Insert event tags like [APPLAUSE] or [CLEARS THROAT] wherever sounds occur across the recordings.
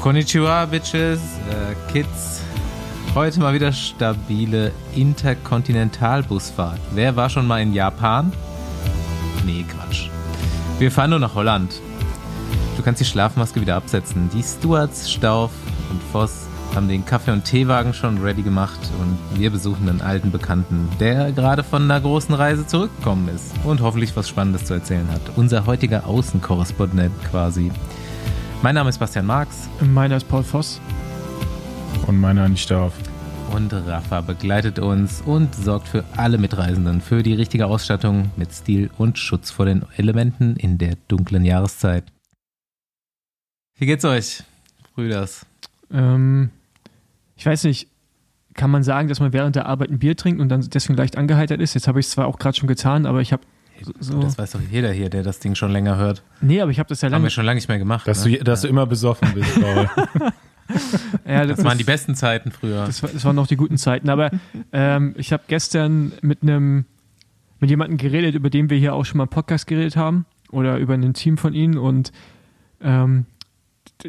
Konnichiwa, Bitches, äh, Kids. Heute mal wieder stabile Interkontinentalbusfahrt. Wer war schon mal in Japan? Nee, Quatsch. Wir fahren nur nach Holland. Du kannst die Schlafmaske wieder absetzen. Die Stewards, Stauf und Voss haben den Kaffee- und Teewagen schon ready gemacht und wir besuchen einen alten Bekannten, der gerade von einer großen Reise zurückgekommen ist und hoffentlich was Spannendes zu erzählen hat. Unser heutiger Außenkorrespondent quasi. Mein Name ist Bastian Marx. Meiner ist Paul Voss. Und meiner nicht auf. Und Rafa begleitet uns und sorgt für alle Mitreisenden für die richtige Ausstattung mit Stil und Schutz vor den Elementen in der dunklen Jahreszeit. Wie geht's euch, Brüders? Ähm, ich weiß nicht, kann man sagen, dass man während der Arbeit ein Bier trinkt und dann deswegen leicht angeheitert ist? Jetzt habe ich es zwar auch gerade schon getan, aber ich habe so. Das weiß doch jeder hier, der das Ding schon länger hört. Nee, aber ich habe das ja Haben lange. wir schon lange nicht mehr gemacht. Dass, ne? du, dass du immer besoffen bist, Paul. [LAUGHS] [LAUGHS] ja, das waren die besten Zeiten früher. Das, das waren noch die guten Zeiten. Aber ähm, ich habe gestern mit einem mit jemandem geredet, über den wir hier auch schon mal im Podcast geredet haben oder über ein Team von ihnen und ähm,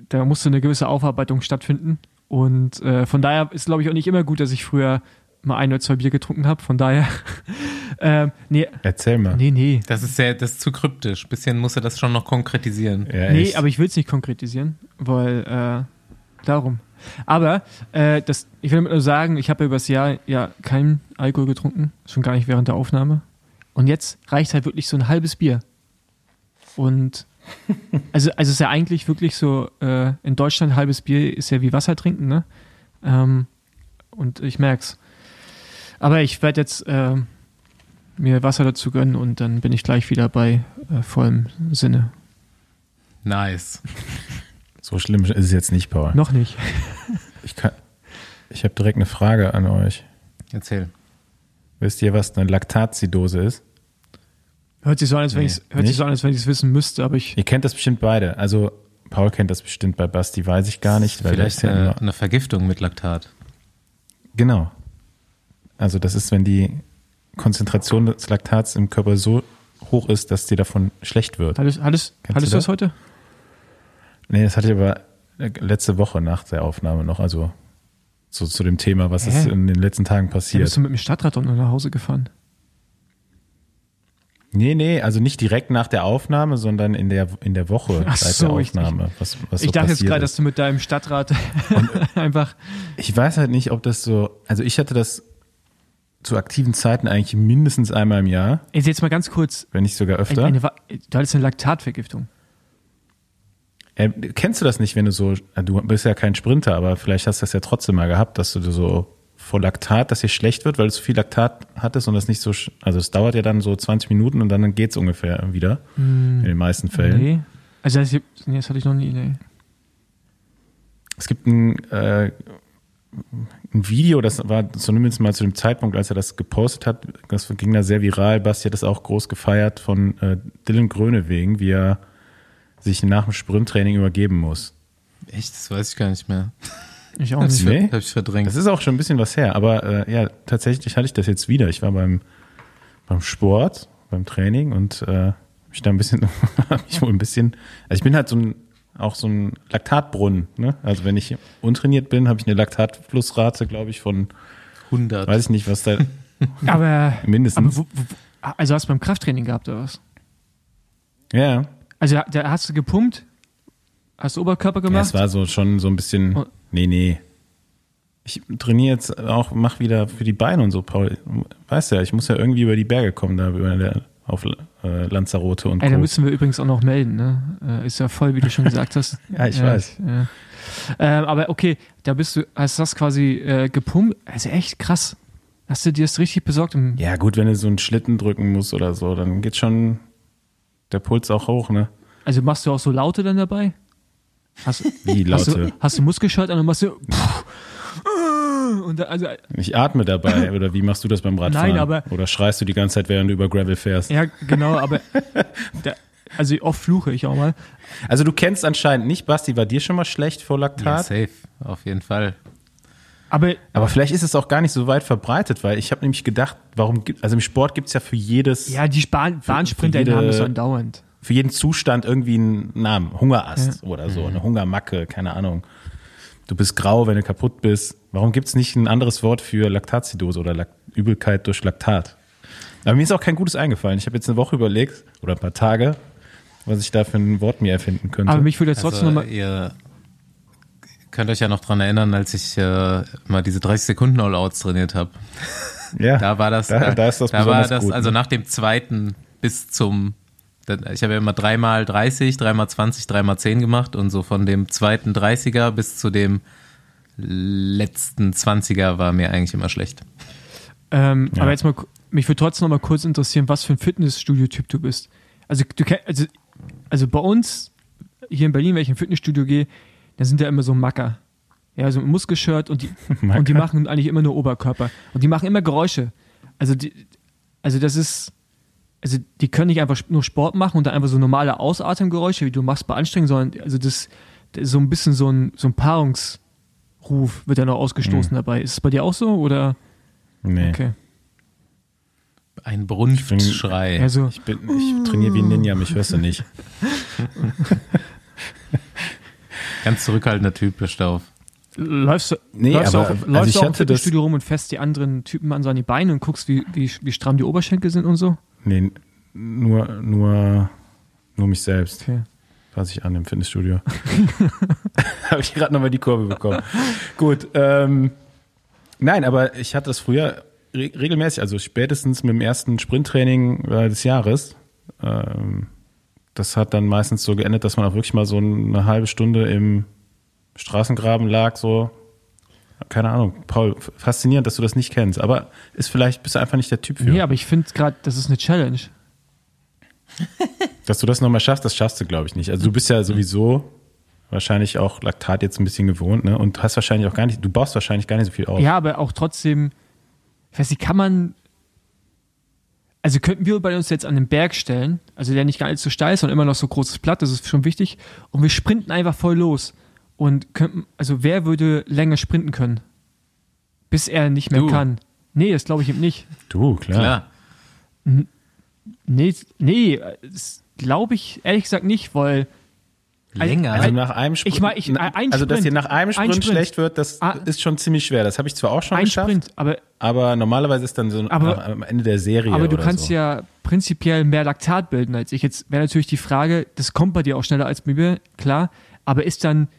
da musste eine gewisse Aufarbeitung stattfinden. Und äh, von daher ist, glaube ich, auch nicht immer gut, dass ich früher mal ein oder zwei Bier getrunken habe. Von daher, [LAUGHS] ähm, nee, Erzähl mal. nee, nee. Das ist sehr, das ist zu kryptisch. Bisschen muss er das schon noch konkretisieren. Ja, Nee, echt. aber ich will es nicht konkretisieren, weil äh, darum. Aber äh, das, ich will damit nur sagen, ich habe ja übers Jahr ja keinen Alkohol getrunken, schon gar nicht während der Aufnahme. Und jetzt reicht halt wirklich so ein halbes Bier. Und [LAUGHS] also, also es ist ja eigentlich wirklich so, äh, in Deutschland halbes Bier ist ja wie Wasser trinken, ne? Ähm, und ich merk's. Aber ich werde jetzt äh, mir Wasser dazu gönnen und dann bin ich gleich wieder bei äh, vollem Sinne. Nice. [LAUGHS] so schlimm ist es jetzt nicht, Paul. Noch nicht. [LAUGHS] Ich, kann- ich habe direkt eine Frage an euch. Erzähl. Wisst ihr, was eine Laktatsidose ist? Hört sich so an, als wenn Nee, ich nicht? so es wissen müsste, aber ich Ihr kennt das bestimmt beide. Also Paul kennt das bestimmt, bei Basti weiß ich gar nicht. Weil Vielleicht ja eine, immer, eine Vergiftung mit Laktat. Genau. Also das ist, wenn die Konzentration des Laktats im Körper so hoch ist, dass dir davon schlecht wird. hattest, hattest, Kennst hattest du du das heute? Nee, das hatte ich aber letzte Woche nach der Aufnahme noch, also so zu dem Thema, was ist Hä? in den letzten Tagen Ja, passiert. bist du mit dem Stadtrad und nach Hause gefahren? Nee, nee, also nicht direkt nach der Aufnahme, sondern in der, in der Woche Ach seit so, der ich- Aufnahme. was, was ich so dachte jetzt gerade, ist. dass du mit deinem Stadtrad [LAUGHS] einfach. Ich weiß halt nicht, ob das so, also ich hatte das zu aktiven Zeiten eigentlich mindestens einmal im Jahr, Ey, jetzt mal ganz kurz. wenn nicht sogar Eine, öfter. eine, Wa- du hattest eine Laktatvergiftung. Äh, kennst du das nicht, wenn du so, äh, du bist ja kein Sprinter, aber vielleicht hast du das ja trotzdem mal gehabt, dass du so vor Laktat, dass dir schlecht wird, weil du zu viel Laktat hattest und das nicht so, also es dauert ja dann so 20 Minuten und dann geht's ungefähr wieder, in den meisten Fällen. Nee. Also das, nee, das hatte ich noch nie. Nee. Es gibt ein, äh, ein Video, das war zumindest mal zu dem Zeitpunkt, als er das gepostet hat, das ging da sehr viral. Basti hat das auch groß gefeiert von äh, Dylan Grönewegen, wie er sich nach dem Sprinttraining übergeben muss. Echt? Das weiß ich gar nicht mehr. Ich auch nicht. Nee? Hab ich verdrängt. Das ist auch schon ein bisschen was her, aber äh, ja, tatsächlich hatte ich das jetzt wieder. Ich war beim, beim Sport, beim Training und äh, mich da ein bisschen, [LAUGHS] hab mich wohl ein bisschen, also ich bin halt so ein, auch so ein Laktatbrunnen. Ne? Also wenn ich untrainiert bin, habe ich eine Laktatflussrate, glaube ich, von, 100. weiß ich nicht, was da [LAUGHS] Aber, mindestens. aber wo, wo, also hast du beim Krafttraining gehabt oder was? ja, Also da hast du gepumpt? Hast du Oberkörper ja, gemacht? es war so schon so ein bisschen, Oh. nee, nee. Ich trainiere jetzt auch, mach wieder für die Beine und so, Paul. Weißt ja, ich muss ja irgendwie über die Berge kommen, da über der, auf äh, Lanzarote und Ey, da Co. müssen wir übrigens auch noch melden, ne? Äh, ist ja voll, wie du schon gesagt hast. [LAUGHS] Ja, ich weiß. Ja. Ähm, aber okay, da bist du, hast das quasi äh, gepumpt. Also echt krass. Hast du dir das richtig besorgt? Im, Ja, gut, wenn du so einen Schlitten drücken musst oder so, dann geht schon der Puls auch hoch, ne? Also machst du auch so Laute dann dabei? Hast, Wie hast, Laute. du, hast du Muskelschalter und dann machst du. [LAUGHS] Und da, also, Ich atme dabei, [LAUGHS] oder wie machst du das beim Radfahren? Nein, aber- Oder schreist du die ganze Zeit, während du über Gravel fährst? ja, genau, aber. [LAUGHS] Da, also oft fluche ich auch mal. Also du kennst anscheinend nicht, Basti, war dir schon mal schlecht vor ja, Laktat? safe. Auf jeden Fall. Aber aber vielleicht ist es auch gar nicht so weit verbreitet, weil ich habe nämlich gedacht, warum gibt, also im Sport gibt es ja für jedes, ja, die Bahn, Bahnsprinter jede- haben das so andauernd. für jeden Zustand irgendwie einen Namen. Hungerast oder so, eine Hungermacke, keine Ahnung. Du bist grau, wenn du kaputt bist. Warum gibt's nicht ein anderes Wort für Laktatidose oder Lak Übelkeit durch Laktat? Aber mir ist auch kein gutes eingefallen. Ich habe jetzt eine Woche überlegt oder ein paar Tage, was ich da für ein Wort mir erfinden könnte. Aber mich würde jetzt trotzdem Also, nochmal. ihr könnt euch ja noch dran erinnern, als ich äh, mal diese 30 Sekunden All-Outs trainiert habe. ja, [LAUGHS] Da war das, da, da ist das da war besonders das gut. also ne? nach dem zweiten bis zum, ich habe ja immer dreimal 30, dreimal 20, dreimal 10 gemacht und so von dem zweiten 30er bis zu dem letzten 20er war mir eigentlich immer schlecht. Ähm, Ja. Aber jetzt mal, mich würde trotzdem noch mal kurz interessieren, was für ein Fitnessstudio-Typ du bist. Also, du also, also bei uns hier in Berlin, wenn ich in ein Fitnessstudio gehe, da sind ja immer so Macker. Ja, so ein Muskelshirt und die, [LAUGHS] und die machen eigentlich immer nur Oberkörper. Und die machen immer Geräusche. Also, die, also das ist, also die können nicht einfach nur Sport machen und dann einfach so normale Ausatemgeräusche, wie du machst bei Anstrengung, sondern also das, das ist so ein bisschen so ein, so ein Paarungsruf wird ja noch ausgestoßen dabei. Ist es bei dir auch so oder? nee. Okay. Ein Brunftschrei. Also, Ich, bin, ich trainiere wie ein Ninja, mich hörst du nicht. [LAUGHS] Ganz zurückhaltender Typ, der Stauf. Läufst du, Nee, läufst aber- du auch, also läufst ich du auch im Fitnessstudio rum und fässt die anderen Typen an so an die Beine und guckst, wie, wie, wie stramm die Oberschenkel sind und so? Nee, nur, nur, nur mich selbst. Okay. Fasse ich an im Fitnessstudio. [LAUGHS] Habe ich gerade nochmal die Kurve bekommen. Gut. Ähm, nein, aber ich hatte das früher re regelmäßig, also spätestens mit dem ersten Sprinttraining äh, des Jahres. Ähm, das hat dann meistens so geendet, dass man auch wirklich mal so eine halbe Stunde im Straßengraben lag, so. Keine Ahnung, Paul, faszinierend, dass du das nicht kennst, aber ist vielleicht, bist du einfach nicht der Typ für. Nee, aber ich finde gerade, das ist eine Challenge. [LAUGHS] Dass du das nochmal schaffst, das schaffst du, glaube ich, nicht. Also du bist ja sowieso wahrscheinlich auch Laktat jetzt ein bisschen gewohnt, ne? Und hast wahrscheinlich auch gar nicht, du baust wahrscheinlich gar nicht so viel auf. Ja, aber auch trotzdem, ich weiß nicht, kann man. Also könnten wir bei uns jetzt an den Berg stellen, also der nicht gar nicht so steil ist, sondern immer noch so großes Blatt, das ist schon wichtig, und wir sprinten einfach voll los. Und könnten, also wer würde länger sprinten können? Bis er nicht mehr Du. kann. Nee, das glaube ich eben nicht. Du, klar. Klar. Nee, nee, das glaube ich ehrlich gesagt nicht, weil Länger. Also nach einem Sprint, Ich mein, ich- ein also dass Sprint. dir nach einem Ein Sprint, Sprint. schlecht wird, das Ah. ist schon ziemlich schwer. Das habe ich zwar auch schon ein geschafft, Sprint, aber, aber normalerweise ist dann so Aber- am Ende der Serie aber du oder kannst so. ja prinzipiell mehr Laktat bilden als ich. Jetzt wäre natürlich die Frage, das kommt bei dir auch schneller als bei mir, klar, aber ist dann,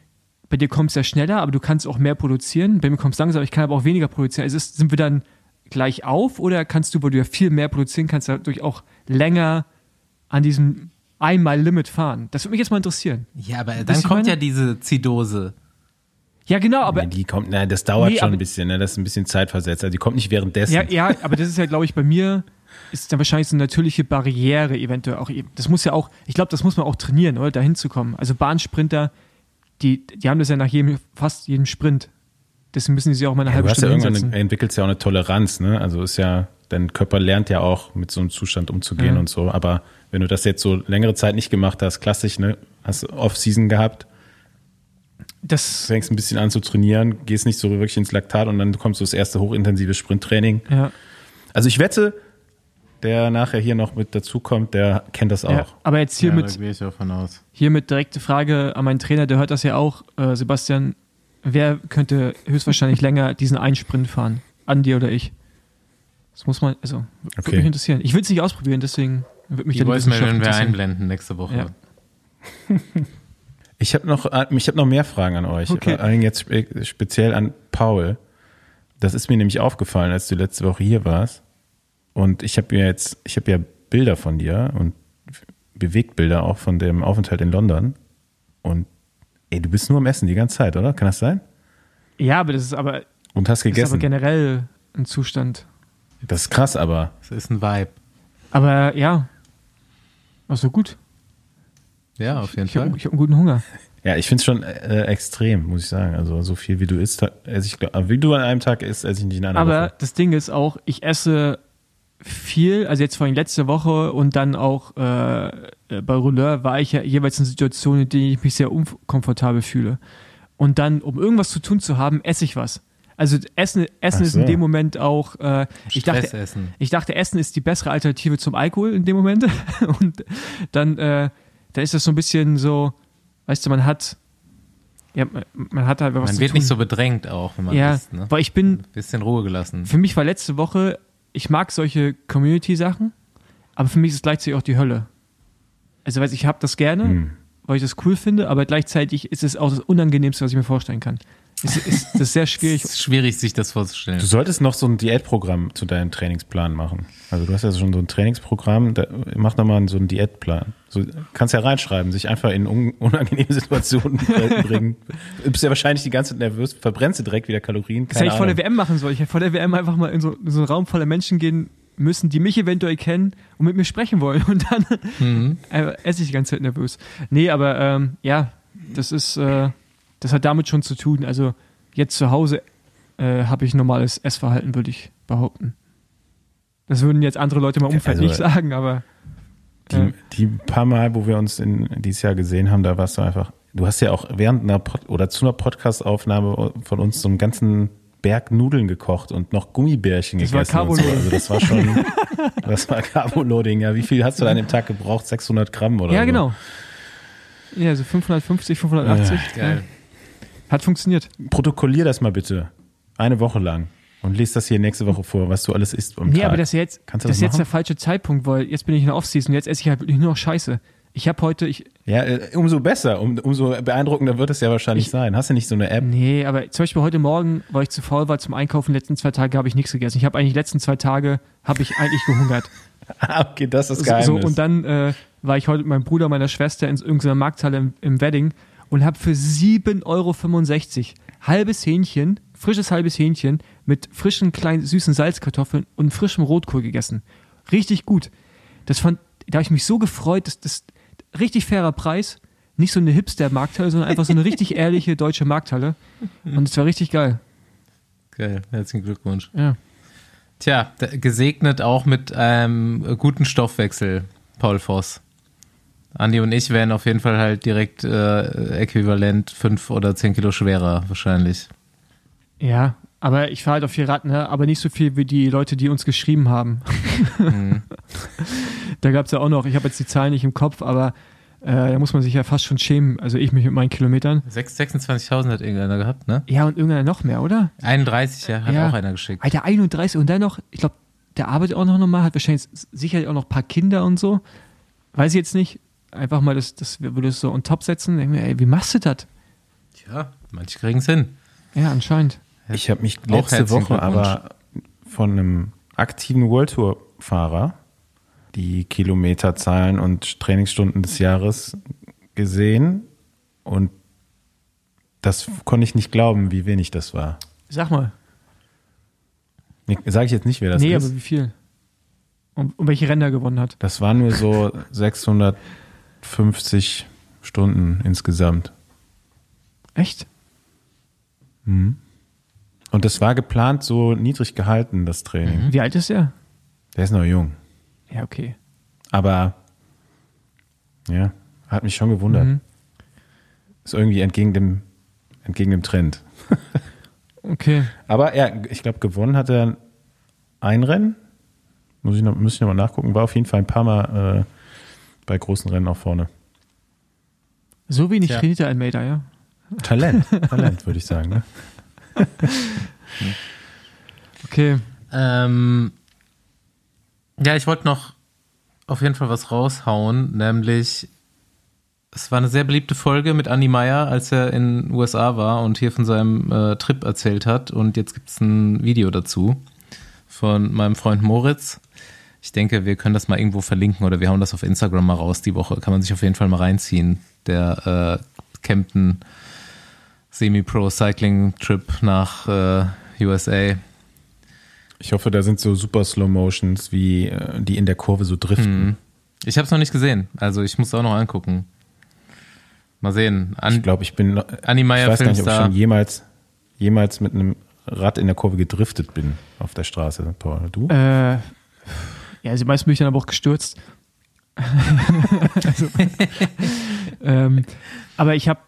bei dir kommt es ja schneller, aber du kannst auch mehr produzieren, bei mir kommt es langsam, ich kann aber auch weniger produzieren. Also ist, sind wir dann gleich auf oder kannst du, weil du ja viel mehr produzieren kannst, dadurch auch länger an diesem Einmal-Limit fahren? Das würde mich jetzt mal interessieren. Ja, aber dann kommt meine? ja diese Zidose. Ja, genau, aber Nee, die kommt, nein, das dauert Nee, schon aber- ein bisschen, ne? Das ist ein bisschen zeitversetzt. Also die kommt nicht währenddessen. Ja, ja, aber das ist ja, glaube ich, bei mir ist dann wahrscheinlich so eine natürliche Barriere eventuell auch. eben. Das muss ja auch, ich glaube, das muss man auch trainieren, oder? Dahin zu kommen. Also Bahnsprinter, die, die haben das ja nach jedem, fast jedem Sprint. Deswegen müssen die sich auch mal eine Ja, halbe du hast ja Stunde irgendwann hinsetzen. eine, entwickelst ja auch eine Toleranz, ne? Also ist ja, dein Körper lernt ja auch mit so einem Zustand umzugehen Ja. und so. Aber wenn du das jetzt so längere Zeit nicht gemacht hast, klassisch, ne? Hast Off-Season gehabt, Das, fängst ein bisschen an zu trainieren, gehst nicht so wirklich ins Laktat und dann kommst du das erste hochintensive Sprinttraining. ja, Also ich wette, der nachher hier noch mit dazukommt, der kennt das auch. ja. Aber jetzt Ja, hiermit, gehe ich auch von aus. hiermit direkte Frage an meinen Trainer, der hört das ja auch. Äh, Sebastian, wer könnte höchstwahrscheinlich länger diesen einen Sprint fahren? Andi oder ich? Das muss man, also, würde Okay. mich interessieren. Ich will es nicht ausprobieren, deswegen würde mich Die da Voice Wissenschaft werden wir einblenden nächste Woche. Ja. Ich habe noch, äh, ich habe noch mehr Fragen an euch. Okay. Vor allem jetzt spe speziell an Paul. Das ist mir nämlich aufgefallen, als du letzte Woche hier warst. Und ich habe mir jetzt, ich habe ja Bilder von dir und Bewegtbilder auch von dem Aufenthalt in London. Und ey, du bist nur am Essen die ganze Zeit, oder? Kann das sein? Ja, aber das ist aber, Und hast das ist aber gegessen. generell ein Zustand. Das ist krass, aber Das ist ein Vibe. Aber ja, also gut. Ja, auf jeden Ich habe Fall. ich hab einen guten Hunger. [LAUGHS] ja, ich finde es schon äh, extrem, muss ich sagen. Also so viel wie du isst, esse ich, glaub- wie du an einem Tag isst, esse ich nicht in einer Aber Woche. das Ding ist auch, ich esse viel, also jetzt vor allem letzte Woche und dann auch äh, äh, bei Rouleur war ich ja jeweils in Situationen, in denen ich mich sehr unkomfortabel fühle. Und dann, um irgendwas zu tun zu haben, esse ich was. Also Essen, Essen Ach ist in so. dem Moment auch, äh, ich dachte, Stressessen. Ich dachte, Essen ist die bessere Alternative zum Alkohol in dem Moment. [LAUGHS] Und dann, äh, dann ist das so ein bisschen so, weißt du, man hat, ja, man- hat halt was Man wird tun. nicht so bedrängt auch, wenn man ja, isst. Ne? weil ich bin, Bisschen Ruhe gelassen. für mich war letzte Woche, ich mag solche Community-Sachen, aber für mich ist es gleichzeitig auch die Hölle. Also, weiß ich habe das gerne, Hm. weil ich das cool finde, aber gleichzeitig ist es auch das Unangenehmste, was ich mir vorstellen kann. Es ist, das ist sehr schwierig. Es ist schwierig, sich das vorzustellen. Du solltest noch so ein Diätprogramm zu deinem Trainingsplan machen. Also du hast ja schon so ein Trainingsprogramm, da, mach doch mal so einen Diätplan. So, kannst ja reinschreiben, sich einfach in un unangenehme [LAUGHS] Situationen bringen. Du bist ja wahrscheinlich die ganze Zeit nervös, verbrennst du direkt wieder Kalorien. Das hätte Keine ich vor der. WM machen sollen. Ich hätte vor der WM einfach mal in so, in so einen Raum voller Menschen gehen müssen, die mich eventuell kennen und mit mir sprechen wollen. [LAUGHS] Und dann Mhm. äh, esse ich die ganze Zeit nervös. Nee, aber ähm, ja, das ist, äh, das hat damit schon zu tun. Also jetzt zu Hause äh, habe ich normales Essverhalten, würde ich behaupten. Das würden jetzt andere Leute im Umfeld Also, nicht sagen, aber Die, die paar Mal, wo wir uns in, dieses Jahr gesehen haben, da warst du einfach, du hast ja auch während einer Pod oder zu einer Podcast-Aufnahme von uns so einen ganzen Berg Nudeln gekocht und noch Gummibärchen Das war gegessen. und so. Also das war schon, [LAUGHS] das war Carboloading. Ja, wie viel hast du an dem Tag gebraucht? 600 Gramm oder ja, so? genau. Ja, so 550, 580. Geil. Hat funktioniert. Protokollier das mal bitte. Eine Woche lang. Und lese das hier nächste Woche vor, was du alles isst Nee, Tag. aber das ist jetzt, Kannst du das das ist jetzt der falsche Zeitpunkt, weil jetzt bin ich in der Offseason, jetzt esse ich halt wirklich nur noch Scheiße. Ich habe heute, ich, ja, äh, umso besser, um, umso beeindruckender wird es ja wahrscheinlich Ich- sein. Hast du nicht so eine App? nee, aber zum Beispiel heute Morgen, weil ich zu faul war zum Einkaufen, die letzten zwei Tage habe ich nichts gegessen. Ich habe eigentlich die letzten zwei Tage, habe ich eigentlich gehungert. [LAUGHS] Ah, okay, das ist So, Geheimnis. so, und dann äh, war ich heute mit meinem Bruder, meiner Schwester in irgendeiner Markthalle im, im Wedding und habe für 7,65 Euro halbes Hähnchen, frisches halbes Hähnchen mit frischen kleinen süßen Salzkartoffeln und frischem Rotkohl gegessen. Richtig gut. Das fand, da habe ich mich so gefreut, dass das richtig fairer Preis, nicht so eine Hipster-Markthalle, sondern einfach so eine richtig [LAUGHS] ehrliche deutsche Markthalle. Und es war richtig geil. Geil. Herzlichen Glückwunsch. Ja. Tja, gesegnet auch mit einem guten Stoffwechsel, Paul Voss. Andi und ich wären auf jeden Fall halt direkt äh, äquivalent fünf oder zehn Kilo schwerer wahrscheinlich. Ja, aber ich fahre halt auf viel Rad, ne? aber nicht so viel wie die Leute, die uns geschrieben haben. Mhm. [LAUGHS] Da gab es ja auch noch, ich habe jetzt die Zahlen nicht im Kopf, aber äh, da muss man sich ja fast schon schämen. Also ich mich mit meinen Kilometern. Sechs- 26.000 hat irgendeiner gehabt, ne? Ja, und irgendeiner noch mehr, oder? 31, ja, hat Ja. auch einer geschickt. Alter, 31 und dann noch, ich glaube, der arbeitet auch noch normal, hat wahrscheinlich sicherlich auch noch ein paar Kinder und so. Weiß ich jetzt nicht. Einfach mal das, das würde es so on top setzen. Denk mir, ey, wie machst du das? Tja, manche kriegen es hin. Ja, anscheinend. Ich habe mich Auch letzte Woche aber von einem aktiven World Tour Fahrer die Kilometerzahlen und Trainingsstunden des Jahres gesehen und das konnte ich nicht glauben, wie wenig das war. Sag mal. Sage ich jetzt nicht, wer das nee, ist. aber wie viel? Und, und welche Rennen er gewonnen hat. Das waren nur so [LAUGHS] 650 Stunden insgesamt. Echt? Und das war geplant so niedrig gehalten, das Training. Wie alt ist er? Der ist noch jung. Ja, okay. Aber ja, hat mich schon gewundert. Mhm. Ist irgendwie entgegen dem, entgegen dem Trend. [LAUGHS] Okay. Aber ja, ich glaube, gewonnen hat er ein Rennen. Muss ich noch, muss ich noch mal nachgucken. War auf jeden Fall ein paar Mal äh, bei großen Rennen auch vorne. So wenig Tja. trainiert der Almeida, ja? Talent, [LAUGHS] Talent, würde ich sagen. Ne? [LAUGHS] Okay. Ähm, ja, ich wollte noch auf jeden Fall was raushauen, nämlich es war eine sehr beliebte Folge mit Andy Meyer, als er in den USA war und hier von seinem äh, Trip erzählt hat. Und jetzt gibt es ein Video dazu von meinem Freund Moritz. Ich denke, wir können das mal irgendwo verlinken oder wir hauen das auf Instagram mal raus die Woche. Kann man sich auf jeden Fall mal reinziehen. Der äh, Kempten Semi-Pro Cycling Trip nach äh, USA. Ich hoffe, da sind so super Slow Motions, wie äh, die in der Kurve so driften. Mhm. Ich habe es noch nicht gesehen, also ich muss es auch noch angucken. Mal sehen. An, Ich glaube, ich bin. noch- Anni Meyer ich weiß gar nicht, ob ich Filmstar. schon jemals, jemals mit einem Rad in der Kurve gedriftet bin auf der Straße. Paul, du? Äh, ja, also meistens bin ich dann aber auch gestürzt. also, [LAUGHS] ähm, aber ich habe,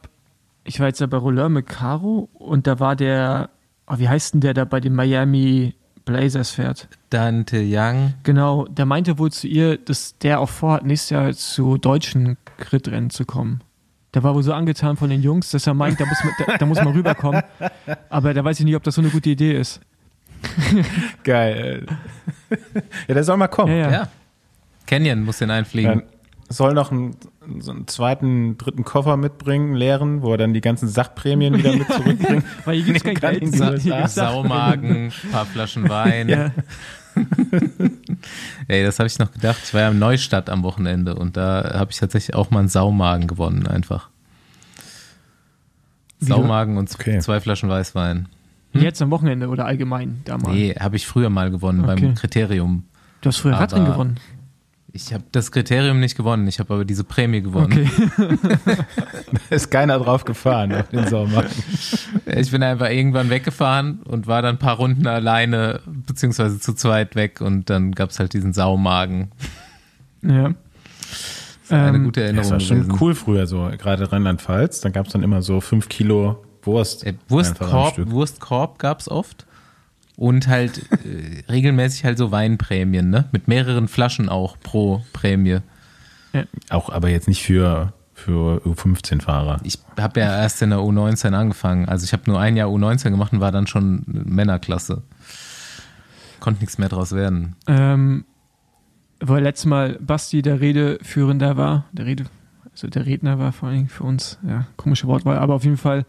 ich war jetzt ja bei Roller mit Caro und da war der, oh, wie heißt denn der, der bei den Miami Blazers fährt? Dante Young. Genau, der meinte wohl zu ihr, dass der auch vorhat, nächstes Jahr zu deutschen Crit-Rennen zu kommen. Der war wohl so angetan von den Jungs, dass er meint, da muss man, da, da muss man rüberkommen. Aber da weiß ich nicht, ob das so eine gute Idee ist. [LAUGHS] Geil. ja, der soll mal kommen. Ja, ja. Ja. Canyon muss den einfliegen. Dann soll noch einen, so einen zweiten, dritten Koffer mitbringen, leeren, wo er dann die ganzen Sachprämien wieder mit [LAUGHS] zurückbringt. [LAUGHS] Weil hier gibt's kein Kann Geld. sagen. Sachen. Saumagen, ein paar Flaschen Wein. Ja. Ey, das habe ich noch gedacht. Ich war ja in Neustadt am Wochenende und da habe ich tatsächlich auch mal einen Saumagen gewonnen, einfach. Saumagen und Okay. zwei Flaschen Weißwein. Jetzt am Wochenende oder allgemein damals. Nee, habe ich früher mal gewonnen Okay. beim Kriterium. Du hast früher Radrennen gewonnen. Ich habe das Kriterium nicht gewonnen, ich habe aber diese Prämie gewonnen. Okay. [LAUGHS] Da ist keiner drauf gefahren auf den Sommer. Ich bin einfach irgendwann weggefahren und war dann ein paar Runden alleine, beziehungsweise zu zweit weg und dann gab's halt diesen Saumagen. ja. Das war eine Ähm, gute Das Erinnerung war schon gewesen. cool früher so, gerade Rheinland-Pfalz. Dann gab es dann immer so fünf Kilo Wurst. Äh, Wurstkorb. Wurstkorb gab's oft. Und halt äh, [LAUGHS] regelmäßig halt so Weinprämien, ne? Mit mehreren Flaschen auch pro Prämie. Auch aber jetzt nicht für, für U15-Fahrer. Ich habe ja erst in der U19 angefangen. Also ich habe nur ein Jahr U19 gemacht und war dann schon Männerklasse. Konnte nichts mehr draus werden. Ähm, weil letztes Mal Basti der Redeführender war, der Rede, also der Redner war vor allen Dingen für uns, ja, komische Wortwahl, aber auf jeden Fall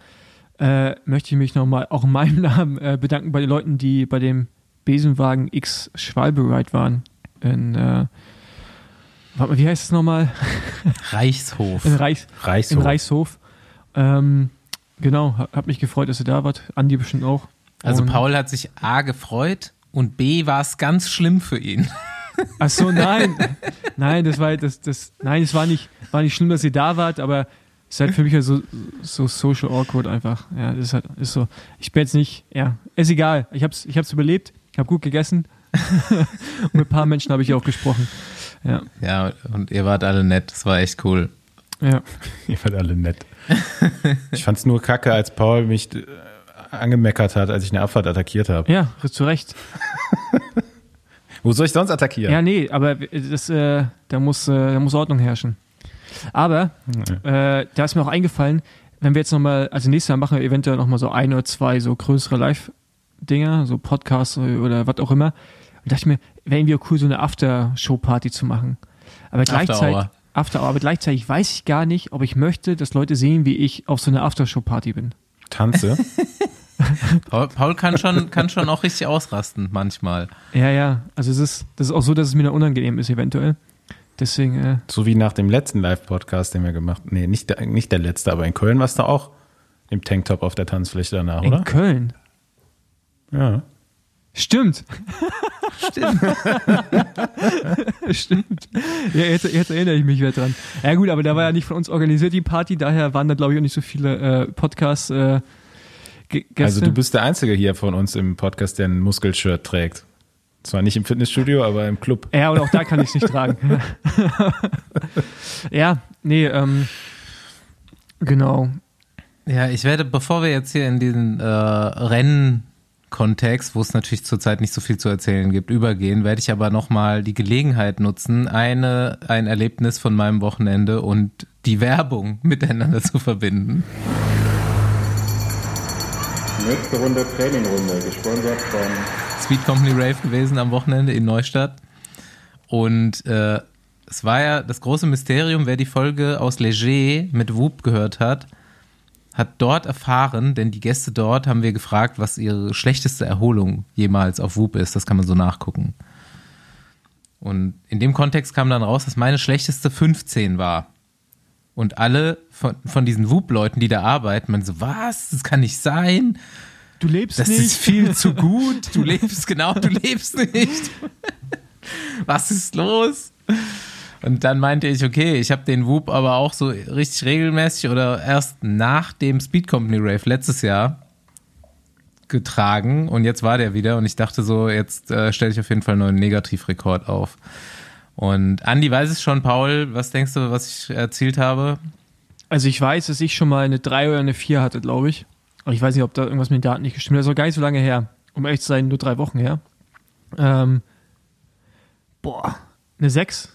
äh, möchte ich mich nochmal auch in meinem [LAUGHS] Namen äh, bedanken bei den Leuten, die bei dem Besenwagen X Schwalbe Ride waren. In, äh, warte wie heißt es nochmal? [LAUGHS] Reichshof. In, Reichs, Reichshof. in Reichshof. Ähm, genau, hab, hab mich gefreut, dass ihr da wart. Andi bestimmt auch. Also Und- Paul hat sich A gefreut und B war es ganz schlimm für ihn. Ach so, nein. [LAUGHS] nein, das war das, das nein, es war nicht, war nicht schlimm, dass ihr da wart, aber ist halt für mich halt so, so social awkward einfach. Ja, das ist halt, ist so. Ich bin jetzt nicht, ja, ist egal. Ich hab's, ich hab's überlebt, ich habe gut gegessen. [LAUGHS] und mit ein paar Menschen habe ich auch gesprochen. Ja, Ja, und ihr wart alle nett. Das war echt cool. ja. [LAUGHS] Ihr wart alle nett. [LAUGHS] ich fand's nur kacke, als Paul mich äh, angemeckert hat, als ich eine Abfahrt attackiert habe. Ja, zu Recht. Wo soll ich sonst attackieren? Ja, nee, aber das, äh, da muss, äh, da muss Ordnung herrschen. Aber äh, da ist mir auch eingefallen, wenn wir jetzt nochmal, also nächstes Jahr machen wir eventuell nochmal so ein oder zwei so größere Live-Dinger, so Podcasts oder was auch immer. Und dachte ich mir, wäre irgendwie auch cool, so eine After-Show-Party zu machen. Aber gleichzeitig. After Hour, aber gleichzeitig weiß ich gar nicht, ob ich möchte, dass Leute sehen, wie ich auf so einer After-Show-Party bin. Tanze. [LAUGHS] Paul, Paul kann schon, kann schon auch richtig ausrasten manchmal. Ja, ja, also es ist, das ist auch so, dass es mir dann unangenehm ist, eventuell. Deswegen, äh, so wie nach dem letzten Live-Podcast, den wir gemacht haben. Nee, nicht der, nicht der letzte, aber in Köln warst du auch im Tanktop auf der Tanzfläche danach, in oder? Köln. Ja. Stimmt. [LAUGHS] Stimmt. Stimmt. Ja, jetzt, jetzt erinnere ich mich wieder dran. Ja gut, aber da war ja nicht von uns organisiert die Party, daher waren da glaube ich auch nicht so viele äh, Podcasts äh, Gäste. Also du bist der Einzige hier von uns im Podcast, der ein Muskelshirt trägt. Zwar nicht im Fitnessstudio, aber im Club. ja, und auch da kann ich es nicht tragen. [LAUGHS] ja, nee, ähm, genau. Ja, ich werde, bevor wir jetzt hier in diesen äh, Rennkontext, wo es natürlich zurzeit nicht so viel zu erzählen gibt, übergehen, werde ich aber nochmal die Gelegenheit nutzen, eine, ein Erlebnis von meinem Wochenende und die Werbung miteinander zu verbinden. Nächste Runde Trainingrunde, gesponsert von Speed Company Rave gewesen am Wochenende in Neustadt. Und äh, es war ja das große Mysterium, wer die Folge aus Leger mit Whoop gehört hat, hat dort erfahren, denn die Gäste dort haben wir gefragt, was ihre schlechteste Erholung jemals auf Whoop ist. Das kann man so nachgucken. Und in dem Kontext kam dann raus, dass meine schlechteste 15 war. Und alle von, von diesen Whoop-Leuten, die da arbeiten, man so, was? Das kann nicht sein. Du lebst Das nicht. ist viel zu [LAUGHS] gut. Du lebst, genau, du lebst nicht. Was ist los? Und dann meinte ich, okay, ich habe den Whoop aber auch so richtig regelmäßig oder erst nach dem Speed Company Rave letztes Jahr getragen und jetzt war der wieder und ich dachte so, jetzt äh, stelle ich auf jeden Fall einen neuen Negativrekord auf. Und Andi weiß es schon, Paul, was denkst du, was ich erzielt habe? Also ich weiß, dass ich schon mal eine 3 oder eine 4 hatte, glaube ich. Ich weiß nicht, ob da irgendwas mit den Daten nicht gestimmt hat. Das ist auch gar nicht so lange her. Um ehrlich zu sein, nur drei Wochen her. Ähm, boah, eine 6.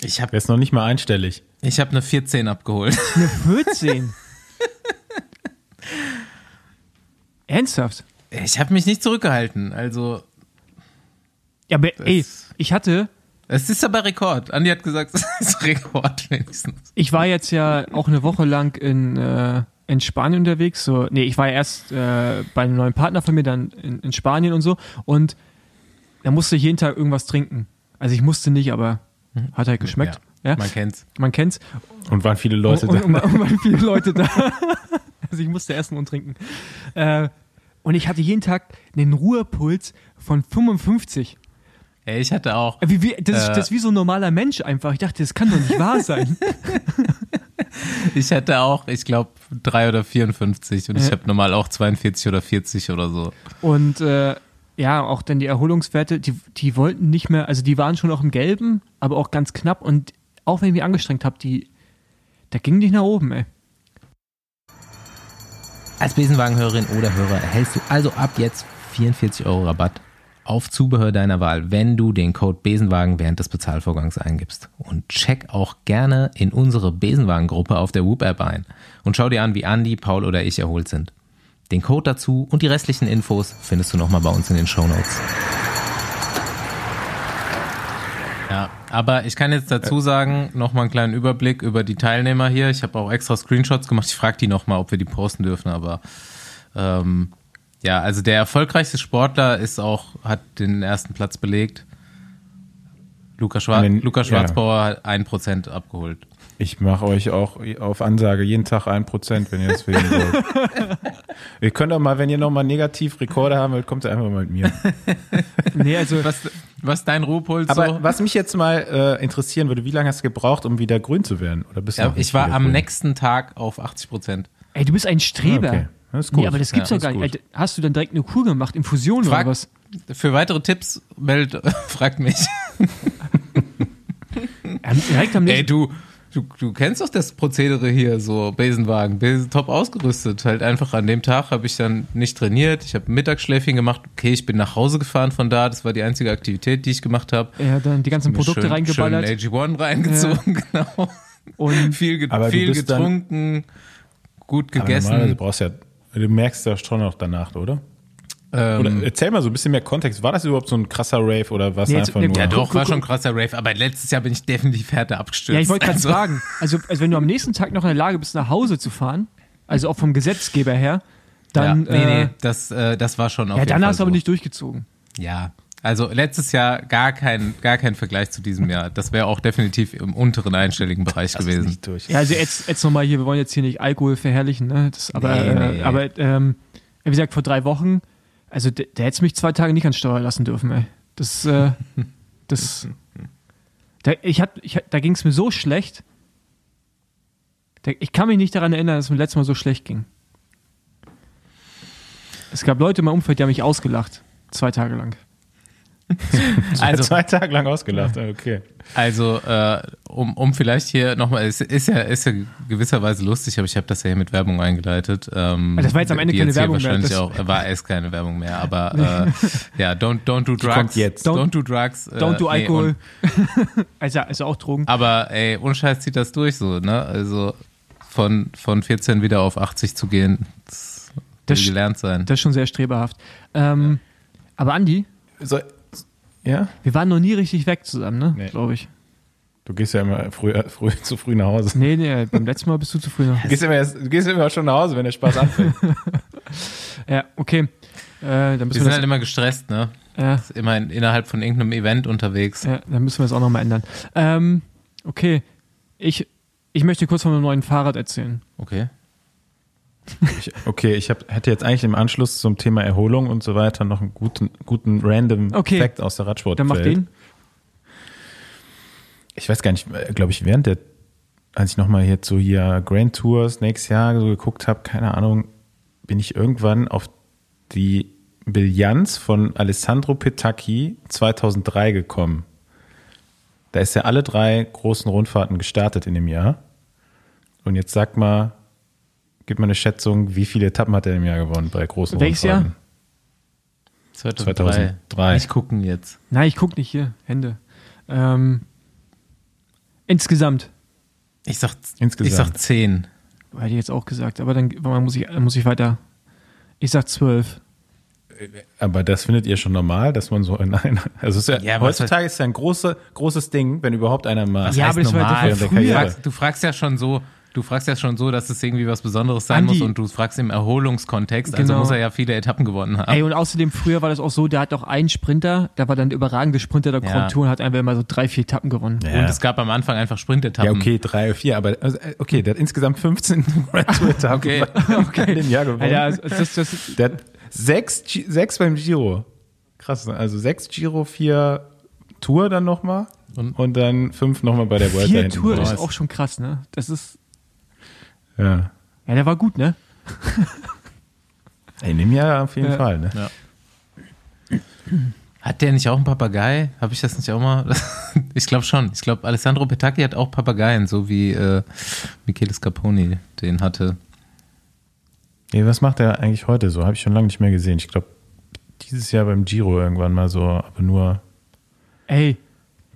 Ich Der habe ist noch nicht mal einstellig. ich hab eine 14 abgeholt. [LAUGHS] Eine 14. [LAUGHS] Ernsthaft? Ich habe mich nicht zurückgehalten. Also, Ja, aber ey, ich hatte, es ist aber Rekord. Andi hat gesagt, [LAUGHS] es ist Rekord wenigstens. ich war jetzt ja auch eine Woche lang in, äh, in Spanien unterwegs. So, nee, ich war ja erst äh, bei einem neuen Partner von mir, dann in, in Spanien und so. Und da musste ich jeden Tag irgendwas trinken. Also ich musste nicht, aber hat halt geschmeckt. Ja, Man kennt's. man kennt's. Und waren viele Leute und, da. und, und waren viele Leute da. [LAUGHS] also ich musste essen und trinken. Äh, und ich hatte jeden Tag einen Ruhepuls von 55. Ey, ich hatte auch. Wie, wie, das, ist, Äh. das ist wie so ein normaler Mensch einfach. Ich dachte, das kann doch nicht wahr sein. [LAUGHS] [LAUGHS] Ich hatte auch, ich glaube, 3 oder 54 und ich Ja. habe normal auch 42 oder 40 oder so. Und äh, ja, auch dann die Erholungswerte, die, die wollten nicht mehr, also die waren schon auch im Gelben, aber auch ganz knapp. Und auch wenn ich mich angestrengt habe, die, da ging nicht nach oben, ey. Als Besenwagenhörerin oder Hörer erhältst du also ab jetzt 44 Euro Rabatt auf Zubehör deiner Wahl, wenn du den Code Besenwagen während des Bezahlvorgangs eingibst. Und check auch gerne in unsere Besenwagen-Gruppe auf der Whoop-App ein und schau dir an, wie Andi, Paul oder ich erholt sind. Den Code dazu und die restlichen Infos findest du nochmal bei uns in den Shownotes. Ja, aber ich kann jetzt dazu sagen, nochmal einen kleinen Überblick über die Teilnehmer hier. Ich habe auch extra Screenshots gemacht. Ich frage die nochmal, ob wir die posten dürfen, aber ähm, ja, also der erfolgreichste Sportler ist auch, hat den ersten Platz belegt. Luca, Schwar Luca ja. Schwarzbauer hat ein Prozent abgeholt. Ich mache euch auch auf Ansage jeden Tag ein Prozent, wenn ihr das wählen wollt. [LAUGHS] ihr könnt auch mal, wenn ihr nochmal negativ Rekorde haben wollt, kommt ihr einfach mal mit mir. [LAUGHS] Nee, also Was, was dein Ruhepuls Aber so? was mich jetzt mal äh, interessieren würde, wie lange hast du gebraucht, um wieder grün zu werden? Oder bist du Ja, ich war am grün? nächsten Tag auf 80 Prozent. Ey, du bist ein Streber. Okay, das ist gut. Nee, aber das gibt's Ja, doch gar nicht. gut. Hast du dann direkt eine Kur gemacht, Infusion Frag- oder was? Für weitere Tipps meldet, [LAUGHS] fragt mich. Direkt am Ey, du, du, du kennst doch das Prozedere hier, so Besenwagen, Besen, top ausgerüstet. Halt einfach an dem Tag habe ich dann nicht trainiert, ich habe Mittagsschläfchen gemacht. Okay, ich bin nach Hause gefahren von da, das war die einzige Aktivität, die ich gemacht habe. Ja, dann die ganzen Produkte schön, reingeballert. Schön AG1 reingezogen, [LAUGHS] genau. Und Viel, ge du viel getrunken, gut Aber gegessen. normalerweise brauchst du ja, du merkst ja schon noch danach, oder? Ähm, Oder erzähl mal so ein bisschen mehr Kontext. War das überhaupt so ein krasser Rave oder was Nee, jetzt- einfach nee, nur? ja, doch, war schon ein krasser Rave, aber letztes Jahr bin ich definitiv härter abgestürzt. ja, ich wollte gerade Also, fragen. Also, also, wenn du am nächsten Tag noch in der Lage bist, nach Hause zu fahren, also auch vom Gesetzgeber her, dann. ja, nee, äh, nee, das, äh, das war schon auf Ja, jeden dann Fall hast du aber so. nicht durchgezogen. Ja, also letztes Jahr gar kein, gar kein Vergleich zu diesem Jahr. Das wäre auch definitiv im unteren einstelligen Bereich Das ist gewesen. nicht durch. Ja, also jetzt, jetzt nochmal hier, wir wollen jetzt hier nicht Alkohol verherrlichen, ne? Das, aber, Nee, nee. Äh, aber ähm, wie gesagt, vor drei Wochen, also der, der hätte mich zwei Tage nicht an Steuer lassen dürfen, ey. Das, äh, [LAUGHS] das, da, ich hat, ich, da ging es mir so schlecht. Da, ich kann mich nicht daran erinnern, dass es mir letztes Mal so schlecht ging. Es gab Leute in meinem Umfeld, die haben mich ausgelacht. Zwei Tage lang. [LAUGHS] Also, Zwei Tage lang ausgelacht, okay. also äh, um, um vielleicht hier nochmal, es ist ja, ist ja gewisserweise lustig, aber ich habe das ja hier mit Werbung eingeleitet. Ähm, Das war jetzt am Ende keine Werbung mehr, Wahrscheinlich das- auch, war es keine Werbung mehr, aber [LAUGHS] äh, ja, don't, don't do drugs. kommt jetzt. Don't, do drugs. äh, Don't do nee, Alkohol. und- [LAUGHS] also, also auch Drogen. aber ey, ohne Scheiß zieht das durch so, ne? Also von, von 14 wieder auf 80 zu gehen, das, Das gelernt sein. Das ist schon sehr streberhaft. Ähm, aber Andi, So, ja? wir waren noch nie richtig weg zusammen, ne? Nee. Glaube ich. Du gehst ja immer früh, früh, [LAUGHS] zu früh nach Hause. Nee, nee, beim letzten Mal bist du zu früh noch. Du gehst, immer erst, du gehst immer schon nach Hause, wenn der Spaß anfängt. [LAUGHS] Ja, okay. Äh, dann Wir müssen sind wir halt das, immer gestresst, ne? ja, Immer in, innerhalb von irgendeinem Event unterwegs. ja, dann müssen wir das auch nochmal ändern. Ähm, okay. Ich, ich möchte kurz von meinem neuen Fahrrad erzählen. Okay. Ich, okay, ich hab, hätte jetzt eigentlich im Anschluss zum Thema Erholung und so weiter noch einen guten, guten random Okay. Fact aus der Radsport. Dann mach den. Ich weiß gar nicht, glaube ich, während der, als ich nochmal jetzt so hier Grand Tours nächstes Jahr so geguckt habe, keine Ahnung, bin ich irgendwann auf die Bilanz von Alessandro Petacchi 2003 gekommen. Da ist ja alle drei großen Rundfahrten gestartet in dem Jahr. Und jetzt sag mal, gib mal eine Schätzung, wie viele Etappen hat er im Jahr gewonnen bei großen Welches Rundfahrten? 2003. 2003. Nicht gucken jetzt. Nein, ich guck nicht hier. Hände. Ähm, Insgesamt. Ich sag, Insgesamt. ich sag 10. Hätte ich jetzt auch gesagt, aber dann muss ich, muss ich weiter. Ich sag zwölf. Aber das findet ihr schon normal, dass man so in einer, also ja, Ja, heutzutage ist ja ein große, großes Ding, wenn überhaupt einer mal. Ja, aber das war- das war während der früher. Du Karriere. fragst, du fragst ja schon so, du fragst ja schon so, dass es irgendwie was Besonderes sein Andi. muss und du fragst im Erholungskontext, also Genau. muss er ja viele Etappen gewonnen haben. Ey, und außerdem früher war das auch so, der hat auch einen Sprinter, der war dann der überragende Sprinter der Ja. Grand Tour und hat einfach immer so drei, vier Etappen gewonnen. Ja. Und es gab am Anfang einfach Sprintetappen. Ja, okay, drei, vier, aber also, äh, okay, der hat insgesamt 15 [LAUGHS] Grand Tour Etappen Okay. [LAUGHS] Okay. in dem Jahr gewonnen. Alter, also das, das, Der hat sechs, sechs beim Giro. Krass, ne? also sechs Giro, vier Tour dann nochmal Und- und, dann fünf nochmal bei der Vuelta vier Tour ist auch schon krass, ne? Das ist, Ja. ja, der war gut, ne? In dem Jahr auf jeden Ja. Fall, ne? Hat der nicht auch einen Papagei? Habe ich das nicht auch mal? [LAUGHS] ich glaube schon. Ich glaube, Alessandro Petacchi hat auch Papageien, so wie äh, Michele Scarponi den hatte. Ey, was macht er eigentlich heute so? Habe ich schon lange nicht mehr gesehen. Ich glaube, dieses Jahr beim Giro irgendwann mal so, aber nur Ey,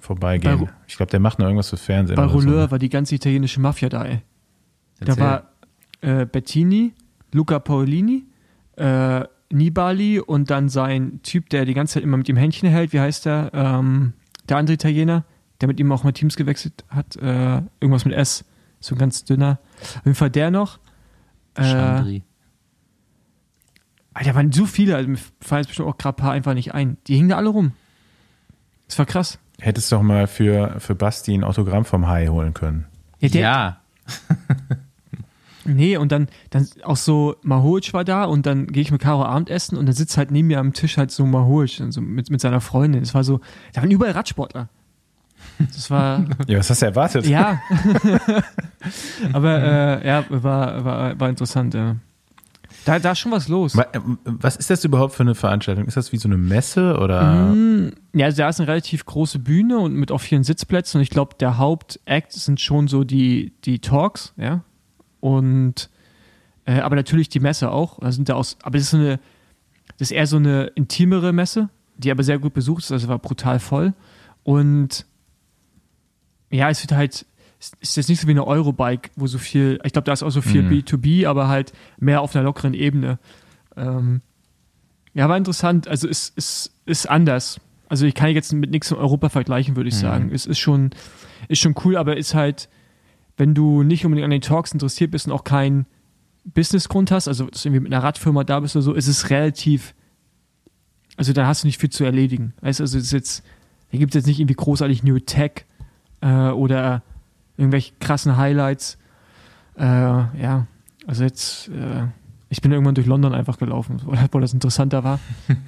vorbeigehen. Bei ich glaube, der macht noch irgendwas für Fernsehen. bei oder so. Rouleur war die ganze italienische Mafia da, ey. Da Erzähl. war äh, Bettini, Luca Paolini, äh, Nibali und dann sein Typ, der die ganze Zeit immer mit ihm Händchen hält, wie heißt der? Ähm, der andere Italiener, der mit ihm auch mal Teams gewechselt hat, äh, irgendwas mit S, so ein ganz dünner. Auf jeden Fall der noch. Äh, Chandri. Alter, waren so viele, also mir fallen jetzt bestimmt auch gerade ein paar einfach nicht ein. Die hingen da alle rum. Das war krass. Hättest doch mal für, für Basti ein Autogramm vom Hai holen können. Ja, der, Ja, [LAUGHS] Nee, und dann, dann auch so Maholic war da und dann gehe ich mit Caro Abendessen und dann sitzt halt neben mir am Tisch halt so Maholic und so mit, mit seiner Freundin. Das war so, da waren überall Radsportler. Das war, [LAUGHS] Ja, was hast du erwartet? ja. [LAUGHS] Aber äh, ja, war, war, war interessant, ja. Da, da ist schon was los. Ähm, Was ist das überhaupt für eine Veranstaltung? Ist das wie so eine Messe oder? Ja, also da ist eine relativ große Bühne und mit auch vielen Sitzplätzen und ich glaube, der Hauptakt sind schon so die, die Talks, ja. Und äh, aber natürlich die Messe auch. Da sind da aus, aber das ist so eine, das ist eher so eine intimere Messe, die aber sehr gut besucht ist, also war brutal voll. Und ja, es wird halt, es ist jetzt nicht so wie eine Eurobike, wo so viel, ich glaube, da ist auch so viel Mhm. B2B, aber halt mehr auf einer lockeren Ebene. Ähm, ja, war interessant. Also es ist, ist anders. Also ich kann jetzt mit nichts in Europa vergleichen, würde ich sagen. Es ist schon, ist schon cool, aber ist halt, wenn du nicht unbedingt an den Talks interessiert bist und auch keinen Businessgrund hast, also irgendwie mit einer Radfirma da bist oder so, ist es relativ, also da hast du nicht viel zu erledigen. Weißt du, also es ist jetzt, da gibt es jetzt nicht irgendwie großartig New Tech äh, oder irgendwelche krassen Highlights. Äh, ja, also jetzt, äh, ich bin irgendwann durch London einfach gelaufen, [LAUGHS] weil, weil das interessanter war.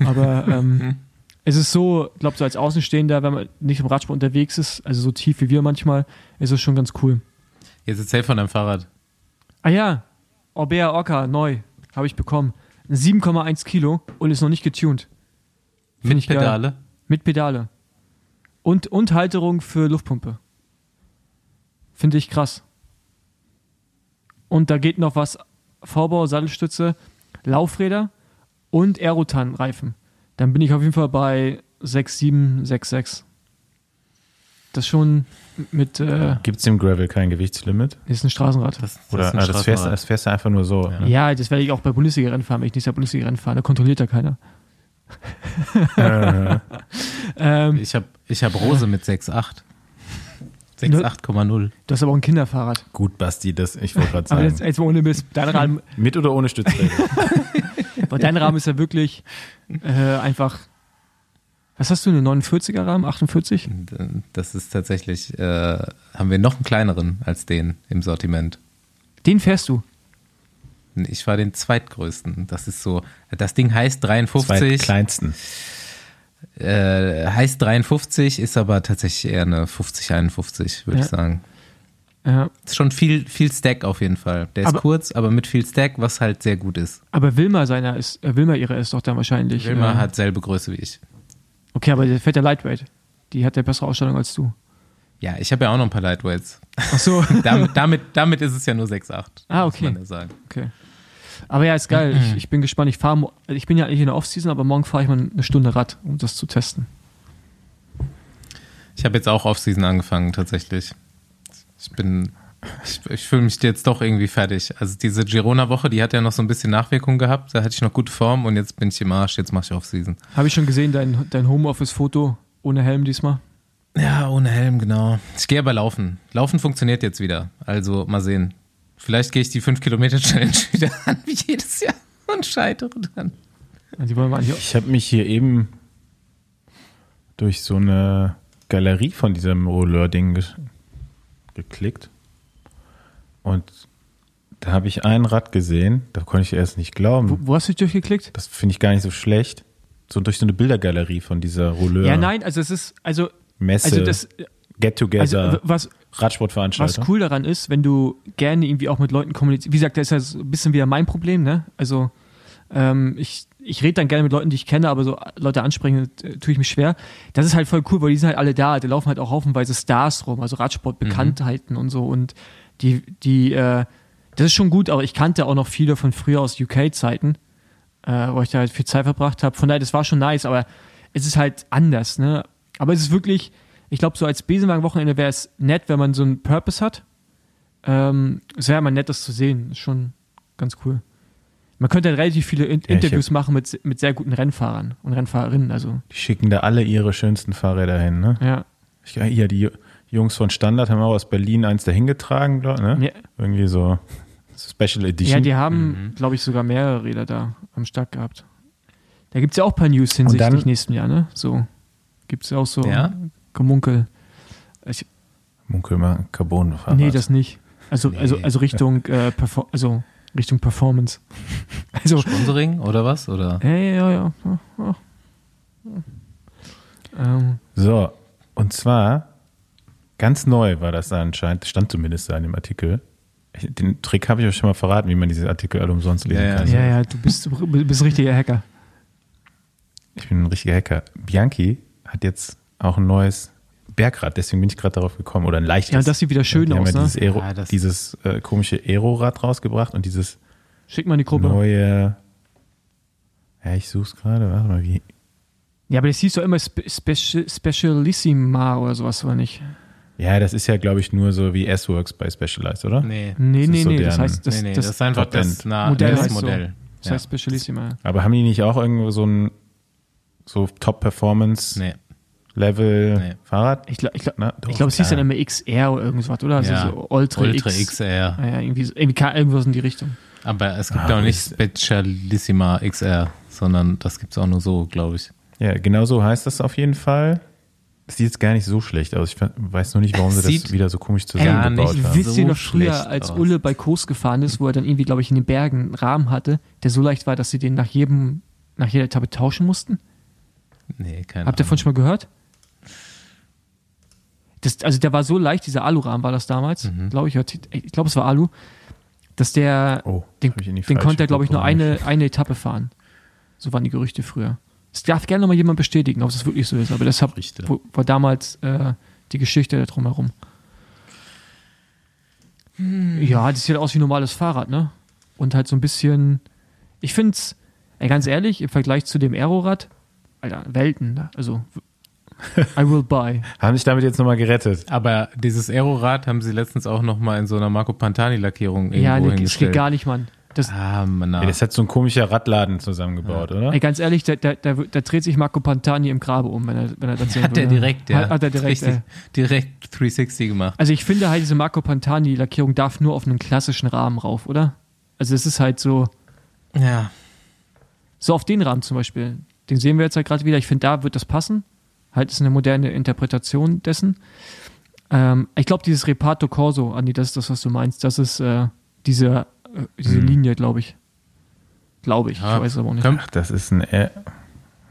Aber ähm, [LAUGHS] es ist so, ich glaube, so als Außenstehender, wenn man nicht im Radsport unterwegs ist, also so tief wie wir manchmal, ist es schon ganz cool. Jetzt erzähl von deinem Fahrrad. Ah ja, Orbea Orca, neu, habe ich bekommen. 7,1 Kilo und ist noch nicht getuned. Find Mit ich geil. Pedale. Mit Pedale. Und, und Halterung für Luftpumpe. Finde ich krass. Und da geht noch was: Vorbau, Sattelstütze, Laufräder und Aerotan-Reifen. Dann bin ich auf jeden Fall bei 6,766. Das schon mit, äh, Gibt es im Gravel kein Gewichtslimit? ist ein Straßenrad. Das, das Oder ist ein ah, das, fährst, Straßenrad. das fährst du einfach nur so. Ja. ne? Ja, das werde ich auch bei Bundesliga-Rennen fahren, wenn ich nächstes Jahr Bundesliga-Rennen fahre. Da kontrolliert ja keiner. [LAUGHS] Äh, Ähm, Ich habe ich hab Rose mit 6,8. 6,8,0. du hast aber auch ein Kinderfahrrad. gut, Basti, das, ich wollte gerade Aber sagen. jetzt, jetzt mal ohne Mist. Dein Rahmen, Mit oder ohne Stützräder? [LAUGHS] [LAUGHS] weil dein Rahmen ist ja wirklich äh, einfach. Was hast du, eine 49er Rahmen? 48? Das ist tatsächlich, äh, haben wir noch einen kleineren als den im Sortiment. Den fährst du. Ich war den zweitgrößten. Das ist so, das Ding heißt 53. kleinsten. Äh, heißt 53, ist aber tatsächlich eher eine 50, 51, würde Ja. ich sagen. Ja. Ist schon viel, viel Stack auf jeden Fall. Der ist Aber- kurz, aber mit viel Stack, was halt sehr gut ist. Aber Wilma seiner ist, äh, Wilma ihre ist doch dann wahrscheinlich. Wilma äh, hat selbe Größe wie ich. Okay, aber der fährt ja Lightweight. Die hat ja bessere Ausstattung als du. Ja, ich habe ja auch noch ein paar Lightweights. Ach so. [LAUGHS] damit, damit, damit ist es ja nur 6,8. Ah, muss okay. man ja sagen. okay. Aber ja, ist geil. Ich, ich bin gespannt. Ich fahre, ich bin ja eigentlich in der Offseason, aber morgen fahre ich mal eine Stunde Rad, um das zu testen. Ich habe jetzt auch Offseason angefangen, tatsächlich. Ich bin, ich, ich fühle mich jetzt doch irgendwie fertig. Also diese Girona-Woche, die hat ja noch so ein bisschen Nachwirkung gehabt. Da hatte ich noch gute Form und jetzt bin ich im Arsch. Jetzt mache ich Off-Season. Habe ich schon gesehen, dein, dein Homeoffice-Foto ohne Helm diesmal? Ja, ohne Helm, genau. Ich gehe aber laufen. Laufen funktioniert jetzt wieder. Also mal sehen. Vielleicht gehe ich die 5-Kilometer-Challenge [LAUGHS] wieder an, wie jedes Jahr, und scheitere dann. Ich habe mich hier eben durch so eine Galerie von diesem Rouleur-Ding ge geklickt. Und da habe ich ein Rad gesehen, da konnte ich erst nicht glauben. Wo, wo hast du dich durchgeklickt? Das finde ich gar nicht so schlecht. So durch so eine Bildergalerie von dieser Rouleur. Ja, nein, also es ist, also, Messe, also das, Get-Together, also was, was Radsportveranstaltung. cool daran ist, wenn du gerne irgendwie auch mit Leuten kommunizierst. Wie gesagt, das ist ja so ein bisschen wieder mein Problem, ne? Also, ähm, ich, ich rede dann gerne mit Leuten, die ich kenne, aber so Leute ansprechen, äh, tue ich mich schwer. Das ist halt voll cool, weil die sind halt alle da. Da laufen halt auch haufenweise Stars rum, also Radsportbekanntheiten und so. Und die, die, äh, das ist schon gut, aber ich kannte auch noch viele von früher aus UK-Zeiten, äh, wo ich da halt viel Zeit verbracht habe. Von daher, das war schon nice, aber es ist halt anders, ne? Aber es ist wirklich, ich glaube, so als Besenwagen-Wochenende wäre es nett, wenn man so einen Purpose hat. Ähm, es wäre mal nett, das zu sehen. Ist schon ganz cool. Man könnte halt relativ viele In ich Interviews machen mit, mit sehr guten Rennfahrern und Rennfahrerinnen. Also, Die schicken da alle ihre schönsten Fahrräder hin, ne? ja. Ich, ja, die Jungs von Standard haben auch aus Berlin eins dahin getragen, glaub, ne? Ja, Irgendwie [LAUGHS] so Special Edition. ja die haben, Mhm. glaube ich, sogar mehrere Räder da am Start gehabt. Da gibt es ja auch ein paar News hinsichtlich dann- nächsten Jahr, ne? So. Gibt es ja auch so Ja? Gemunkel. Ich, Munkelmann Carbon Fahrrad. nee, das nicht. Also, Nee. also, also Richtung, äh, also Richtung Performance. [LAUGHS] Also, Sponsoring oder was? Oder? ja, ja, ja. ja, ja. Ähm, So, und zwar ganz neu war das da anscheinend, stand zumindest da in dem Artikel. Den Trick habe ich euch schon mal verraten, wie man diese Artikel alle umsonst lesen Ja, ja. kann. ja, ja, du bist, du bist ein richtiger Hacker. Ich bin ein richtiger Hacker. Bianchi hat jetzt auch ein neues Bergrad, deswegen bin ich gerade darauf gekommen. Oder ein leichtes. Ja, das sieht wieder schön Die haben aus, ja ne? dieses, Aero, Ja, das- dieses äh, komische Aero-Rad rausgebracht und dieses Schick mal in die Gruppe. neue. Ja, ich suche es gerade. Warte mal, wie. Ja, aber das hieß doch immer Spe Speci Specialissima oder sowas, oder nicht? Ja, das ist ja, glaube ich, nur so wie S-Works bei Specialized, oder? Nee. Nee, nee, so nee, das heißt, das, nee, nee, das, das, ist einfach das, na, Modell das heißt so. Modell. das heißt Specialissima. Aber haben die nicht auch irgendwo so ein so Top-Performance-Level Nee. Fahrrad? Ich glaube, ich glaub, Na, doch, ich glaub, es hieß ja. dann immer XR oder irgendwas, oder? Also Ja. so Ultra, Ultra X. XR. Ja, ja, irgendwie, so- irgendwie irgendwas in die Richtung. Aber es gibt Ah, auch nicht Specialissima XR, sondern das gibt es auch nur so, glaube ich. Ja, genau so heißt das auf jeden Fall. Das sieht jetzt gar nicht so schlecht aus. Ich weiß nur nicht, warum sie Sieht das wieder so komisch gar zusammengebaut nicht haben. Wisst ihr so noch früher, als aus. Ulle bei Kos gefahren ist, wo er dann irgendwie, glaube ich, in den Bergen einen Rahmen hatte, der so leicht war, dass sie den nach jedem, nach jeder Etappe tauschen mussten? Nee, keine Habt ihr davon schon mal gehört? Das, also der war so leicht, dieser Alurahmen war das damals, Mhm. glaube ich, ich glaube es war Alu, dass der, Oh, den, den konnte er, glaube ich, nur eine, eine Etappe fahren. So waren die Gerüchte früher. Das darf gerne nochmal jemand bestätigen, ob es wirklich so ist, aber deshalb wo- war damals äh, die Geschichte da drumherum. Hm. Ja, das sieht halt aus wie ein normales Fahrrad, ne? Und halt so ein bisschen, ich finde es, ganz ehrlich, im Vergleich zu dem Aerorad, Alter, Welten, ne? also [LAUGHS] I will buy. Haben sich damit jetzt nochmal gerettet. Aber dieses Aerorad haben sie letztens auch noch mal in so einer Marco Pantani-Lackierung irgendwo Ja, nee, das geht gar nicht, Mann. Das, Ah, Mann. Ja, das hat so ein komischer Radladen zusammengebaut, oder? ey, ganz ehrlich, da, da, da, da dreht sich Marco Pantani im Grabe um, wenn er, wenn er das Hat der würde. direkt, ja. Hat, hat er direkt, Richtig, direkt 360 gemacht. Also ich finde halt, diese Marco Pantani-Lackierung darf nur auf einen klassischen Rahmen rauf, oder? Also es ist halt so, Ja. so auf den Rahmen zum Beispiel. Den sehen wir jetzt halt gerade wieder. Ich finde, da wird das passen. Halt ist eine moderne Interpretation dessen. Ähm, ich glaube, dieses Reparto Corso, Andi, das ist das, was du meinst. Das ist äh, diese, äh, diese Hm. Linie, glaube ich. Glaube ich. Ja, ich weiß aber auch nicht. Kann, Ach, das ist ein. Ä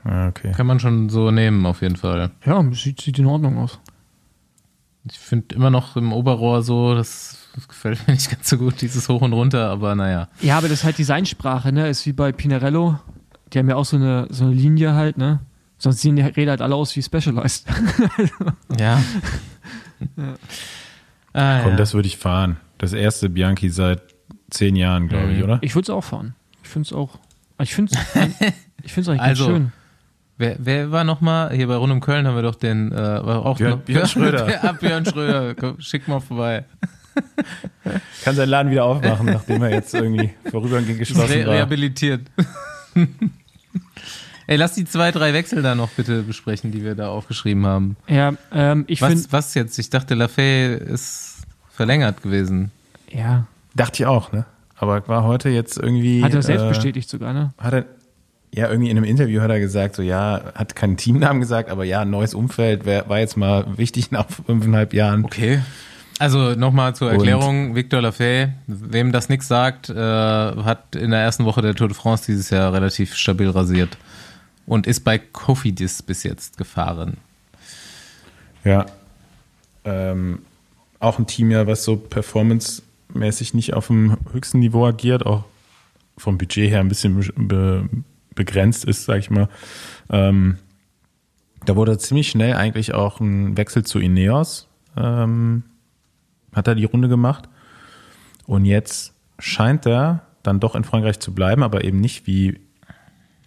okay. kann man schon so nehmen, auf jeden Fall. Ja, sieht, sieht in Ordnung aus. Ich finde immer noch im Oberrohr so, das, das gefällt mir nicht ganz so gut, dieses Hoch und Runter, aber naja. Ja, aber das ist halt Designsprache, ne? Ist wie bei Pinarello. Die haben ja auch so eine, so eine Linie halt, ne? Sonst sehen die Räder halt alle aus wie Specialized. [LAUGHS] Ja. ah, Komm, ja. das würde ich fahren. Das erste Bianchi seit zehn Jahren, glaube ich, Mhm. oder? Ich würde es auch fahren. Ich finde es auch. Ich finde es ich find's eigentlich [LAUGHS] Also, ganz schön. Wer, wer war nochmal? Hier bei Rund um Köln haben wir doch den, äh, war auch Björn- noch, Björn Schröder. [LAUGHS] Ja, Björn Schröder. Komm, schick mal vorbei. [LAUGHS] Kann seinen Laden wieder aufmachen, nachdem er jetzt irgendwie vorübergehend geschlossen Re war. rehabilitiert. Ey, lass die zwei, drei Wechsel da noch bitte besprechen, die wir da aufgeschrieben haben. Ja, ähm, ich finde, Was, was jetzt? Ich dachte, Lafay ist verlängert gewesen. ja, Dachte ich auch, ne? Aber war heute jetzt irgendwie. hat er selbst äh, bestätigt sogar, ne? Hat er, ja, irgendwie in einem Interview hat er gesagt, so ja, hat keinen Teamnamen gesagt, aber ja, ein neues Umfeld wär, war jetzt mal wichtig [LAUGHS] nach fünfeinhalb Jahren. Okay. Also nochmal zur Erklärung, Victor Lafay, wem das nichts sagt, äh, hat in der ersten Woche der Tour de France dieses Jahr relativ stabil rasiert und ist bei Cofidis bis jetzt gefahren. Ja. Ähm, auch ein Team ja, was so performancemäßig nicht auf dem höchsten Niveau agiert, auch vom Budget her ein bisschen be begrenzt ist, sag ich mal. Ähm, da wurde ziemlich schnell eigentlich auch ein Wechsel zu Ineos, ähm, hat er die Runde gemacht. Und jetzt scheint er dann doch in Frankreich zu bleiben, aber eben nicht, wie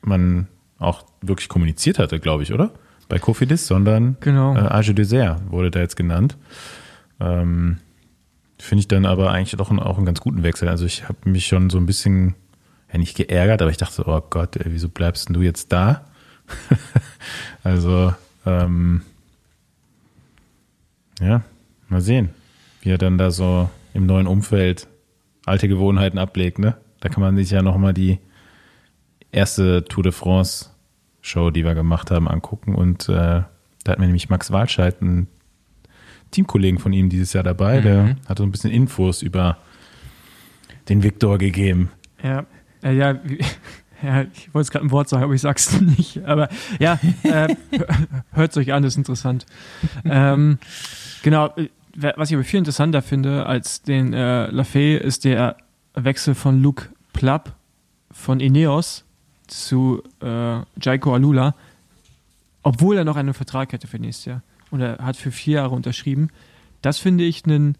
man auch wirklich kommuniziert hatte, glaube ich, oder? Bei Cofidis, sondern Genau. äh, Age Dessert wurde da jetzt genannt. Ähm, Finde ich dann aber eigentlich doch einen, auch einen ganz guten Wechsel. Also ich habe mich schon so ein bisschen, ja nicht geärgert, aber ich dachte so, oh Gott, ey, wieso bleibst denn du jetzt da? [LAUGHS] also, ähm, ja, mal sehen, wie er dann da so im neuen Umfeld alte Gewohnheiten ablegt, ne? Da kann man sich ja nochmal die erste Tour de France Show, die wir gemacht haben, angucken. Und äh, da hat mir nämlich Max Walscheid, einen Teamkollegen von ihm dieses Jahr dabei, der hat so ein bisschen Infos über den Viktor gegeben. Ja, äh, ja, wie, [LAUGHS] ja, ich wollte es gerade ein Wort sagen, aber ich sag's [LAUGHS] nicht. Aber ja, äh, [LAUGHS] hört es euch an, ist interessant. ähm, genau, äh, was ich aber viel interessanter finde als den äh, Lafay ist der Wechsel von Luke Plapp von Ineos zu äh, Jaiko Alula, obwohl er noch einen Vertrag hätte für nächstes Jahr. Und er hat für vier Jahre unterschrieben. Das finde ich einen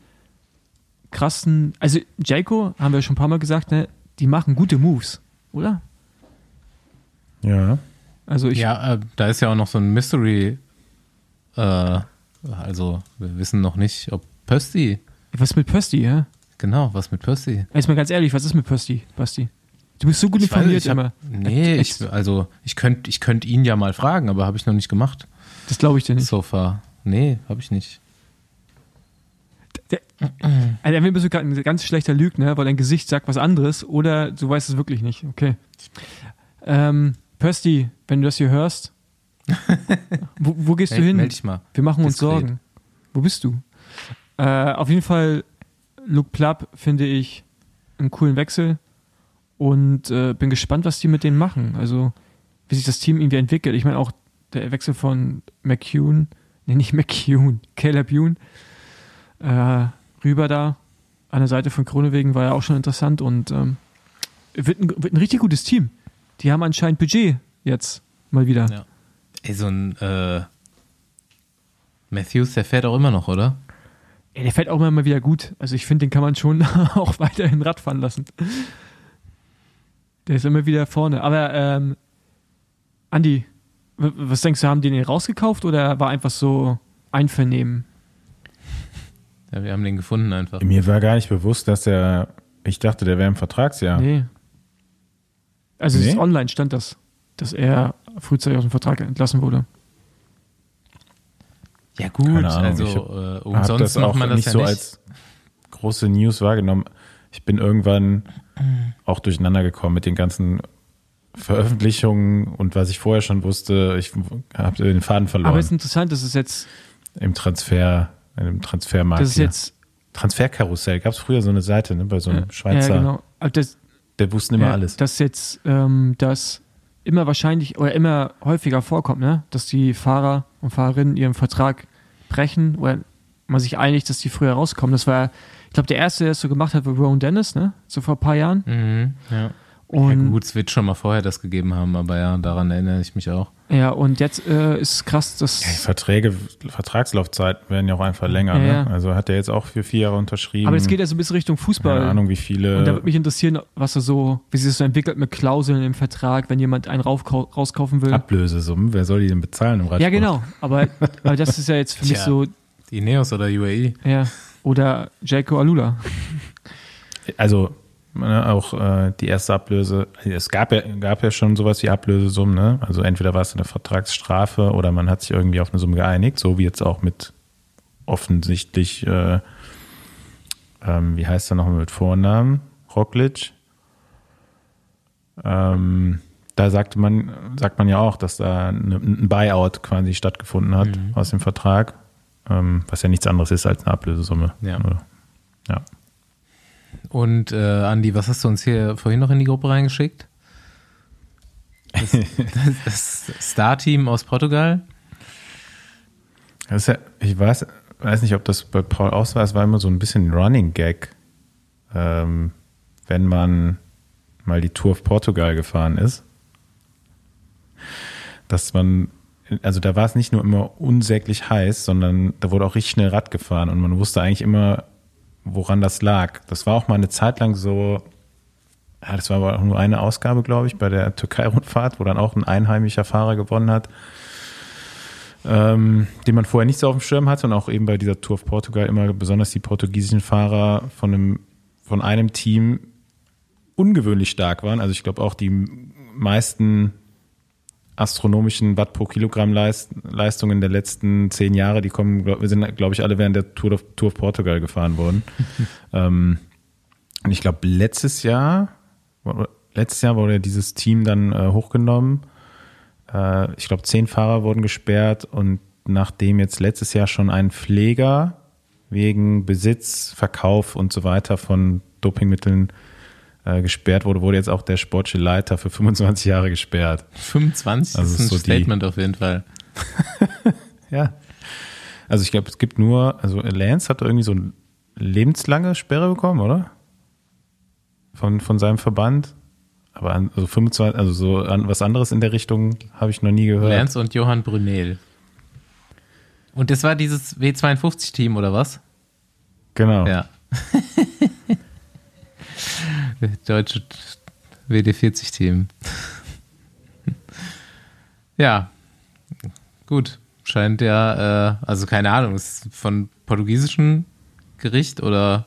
krassen. Also, Jaiko, haben wir schon ein paar Mal gesagt, ne, die machen gute Moves, oder? Ja. Also, ich. Ja, äh, da ist ja auch noch so ein Mystery. Äh, also, wir wissen noch nicht, ob Pösti. Was ist mit Pösti, ja? Genau, was mit Pösti? Jetzt mal ganz ehrlich, was ist mit Pösti, Basti? Du bist so gut informiert immer. Nee, ich, also ich könnte ich könnt ihn ja mal fragen, aber habe ich noch nicht gemacht. Das glaube ich dir nicht. So far. Nee, habe ich nicht. Also, entweder bist du gerade ein ganz schlechter Lügner, weil dein Gesicht sagt was anderes, oder du weißt es wirklich nicht. Okay. Ähm, Pösti, wenn du das hier hörst, [LAUGHS] wo, wo gehst du hin? meld dich mal. Wir machen uns. Sorgen. Wo bist du? Äh, auf jeden Fall, Luke Plapp finde ich einen coolen Wechsel und äh, bin gespannt, was die mit denen machen. Also, wie sich das Team irgendwie entwickelt. Ich meine auch der Wechsel von McCune, nee, nicht [LAUGHS] McCune, Caleb Youn, äh, rüber da an der Seite von Kronewegen war ja auch schon interessant und ähm, wird, ein, wird ein richtig gutes Team. Die haben anscheinend Budget jetzt mal wieder. Ja. Ey, so ein äh, Matthews, der fährt auch immer noch, oder? Ja, der fährt auch immer mal wieder gut. Also ich finde, den kann man schon [LAUGHS] auch weiterhin Radfahren lassen. Der ist immer wieder vorne. Aber ähm, Andi, was denkst du, haben die den rausgekauft oder war einfach so Einvernehmen? Ja, wir haben den gefunden einfach. Mir war gar nicht bewusst, dass er, ich dachte, der wäre im Vertragsjahr. Nee. Also es Nee? ist online stand das, dass er frühzeitig aus dem Vertrag entlassen wurde. Ja gut, Keine Ahnung, also ich äh, umsonst das macht auch man das nicht ja so nicht. als große News wahrgenommen. Ich bin irgendwann auch durcheinander gekommen mit den ganzen Veröffentlichungen und was ich vorher schon wusste. Ich habe den Faden verloren Aber es ist interessant, dass es jetzt, im Transfer, im Transfermarkt. es hier. jetzt Transferkarussell. Gab es früher so eine Seite, ne, bei so einem Schweizer. Ja, genau. Das, Der wussten immer ja, alles. Dass jetzt ähm, das immer wahrscheinlich oder immer häufiger vorkommt, ne? dass die Fahrer und Fahrerinnen ihren Vertrag brechen oder man sich einigt, dass die früher rauskommen. Das war, ich glaube, der erste, der es so gemacht hat, war Rowan Dennis, ne? so vor ein paar Jahren. Mhm, ja. Und ja gut, es wird schon mal vorher das gegeben haben, aber ja, daran erinnere ich mich auch. Ja, und jetzt äh, ist krass, dass. Ja, die Verträge, Vertragslaufzeit werden ja auch einfach länger. Ja, ne? ja. Also hat er jetzt auch für vier Jahre unterschrieben. aber es geht ja so ein bisschen Richtung Fußball. Keine Ahnung, wie viele. Und da würde mich interessieren, was er so, wie sich das so entwickelt mit Klauseln im Vertrag, wenn jemand einen rauskaufen will. Ablösesummen, wer soll die denn bezahlen im Radsport? ja, genau. Aber, aber das ist ja jetzt für mich Tja. so, Die Neos oder. UAE. ja. Oder Jaco Alula. Also ne, auch äh, die erste Ablöse, es gab ja, gab ja schon sowas wie Ablösesummen, ne? Also entweder war es eine Vertragsstrafe oder man hat sich irgendwie auf eine Summe geeinigt, so wie jetzt auch mit offensichtlich, äh, ähm, wie heißt er nochmal mit Vornamen? Roglic. Ähm, da sagte man, sagt man ja auch, dass da ein Buyout quasi stattgefunden hat aus dem Vertrag, ähm, was ja nichts anderes ist als eine Ablösesumme. Ja. Oder? Ja. Und äh, Andi, was hast du uns hier vorhin noch in die Gruppe reingeschickt? Das, [LAUGHS] das, das Star-Team aus Portugal. Ja, ich weiß, weiß nicht, ob das bei Paul auch so war, es war immer so ein bisschen ein Running Gag, ähm, wenn man mal die Tour of Portugal gefahren ist, dass man, also da war es nicht nur immer unsäglich heiß, sondern da wurde auch richtig schnell Rad gefahren und man wusste eigentlich immer, woran das lag. Das war auch mal eine Zeit lang so, ja, das war aber auch nur eine Ausgabe, glaube ich, bei der Türkei-Rundfahrt, wo dann auch ein einheimischer Fahrer gewonnen hat ähm, den man vorher nicht so auf dem Schirm hatte und auch eben bei dieser Tour of Portugal immer besonders die portugiesischen Fahrer von einem, von einem Team ungewöhnlich stark waren. Also ich glaube auch die meisten astronomischen Watt pro Kilogramm Leist, Leistungen der letzten zehn Jahre, die kommen, wir sind, glaube ich, alle während der Tour of, Tour of Portugal gefahren worden. [LAUGHS] ähm, und ich glaube, letztes Jahr, letztes Jahr wurde dieses Team dann äh, hochgenommen äh, ich glaube, zehn Fahrer wurden gesperrt und nachdem jetzt letztes Jahr schon ein Pfleger wegen Besitz, Verkauf und so weiter von Dopingmitteln äh, gesperrt wurde, wurde jetzt auch der sportliche Leiter für 25 Jahre gesperrt. 25 Also das ist ein so die- Statement auf jeden Fall. [LAUGHS] Ja. Also ich glaube, es gibt nur, also Lance hat irgendwie so eine lebenslange Sperre bekommen, oder? Von, von seinem Verband. Aber an, also 25, also so an, was anderes in der Richtung habe ich noch nie gehört. Lance und Johann Brunel. Und das war dieses W52-Team oder was? Genau. Ja. [LAUGHS] Deutsche WD40-Team. ja, gut. Scheint ja, äh, also keine Ahnung, ist von portugiesischem Gericht oder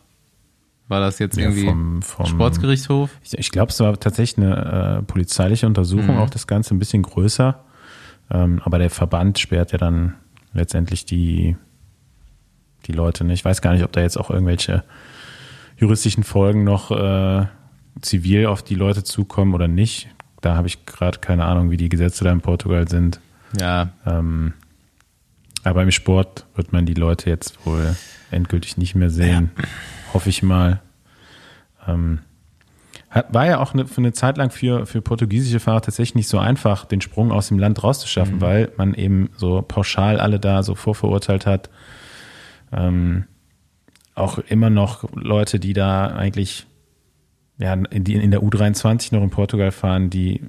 war das jetzt Ja, irgendwie vom- vom- Sportsgerichtshof? Ich, ich glaube, es war tatsächlich eine äh, polizeiliche Untersuchung, Mhm. auch das Ganze ein bisschen größer. Ähm, aber der Verband sperrt ja dann letztendlich die, die Leute. Ne? Ich weiß gar nicht, ob da jetzt auch irgendwelche juristischen Folgen noch äh, zivil auf die Leute zukommen oder nicht. Da habe ich gerade keine Ahnung, wie die Gesetze da in Portugal sind. Ja, Ähm, aber im Sport wird man die Leute jetzt wohl endgültig nicht mehr sehen. Hoffe ich mal. Ähm, hat, war ja auch eine, für eine Zeit lang für, für portugiesische Fahrer tatsächlich nicht so einfach, den Sprung aus dem Land rauszuschaffen, weil man eben so pauschal alle da so vorverurteilt hat. Ähm, auch immer noch Leute, die da eigentlich ja, in, die in der U23 noch in Portugal fahren, die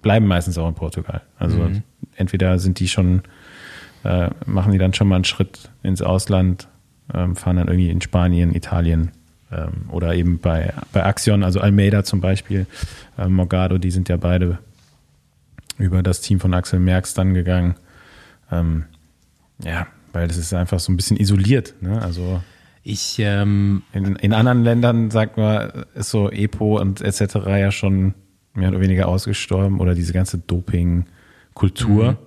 bleiben meistens auch in Portugal. Also entweder sind die schon, äh, machen die dann schon mal einen Schritt ins Ausland, ähm, fahren dann irgendwie in Spanien, Italien ähm, oder eben bei, bei Axion, also Almeida zum Beispiel, äh, Morgado, die sind ja beide über das Team von Axel Merckx dann gegangen. Ähm, ja, weil das ist einfach so ein bisschen isoliert. Ne? Also ich, ähm, in, in anderen Ländern, sagt man, ist so EPO und etc. ja schon mehr oder weniger ausgestorben oder diese ganze Doping-Kultur.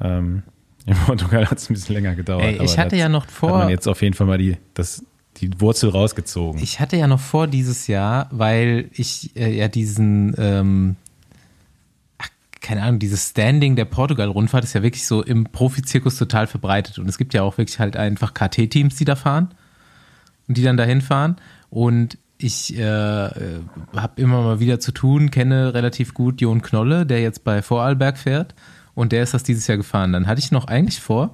Ähm, [LAUGHS] in Portugal hat es ein bisschen länger gedauert. Ey, ich hatte ja noch Hat vor- man jetzt auf jeden Fall mal die, das, die Wurzel rausgezogen. Ich hatte ja noch vor dieses Jahr, weil ich äh, ja diesen, ähm, ach, keine Ahnung, dieses Standing der Portugal-Rundfahrt ist ja wirklich so im Profizirkus total verbreitet. Und es gibt ja auch wirklich halt einfach KT-Teams, die da fahren und die dann dahin fahren. Und ich äh, äh, habe immer mal wieder zu tun, kenne relativ gut Jon Knolle, der jetzt bei Vorarlberg fährt. Und der ist das dieses Jahr gefahren. Dann hatte ich noch eigentlich vor,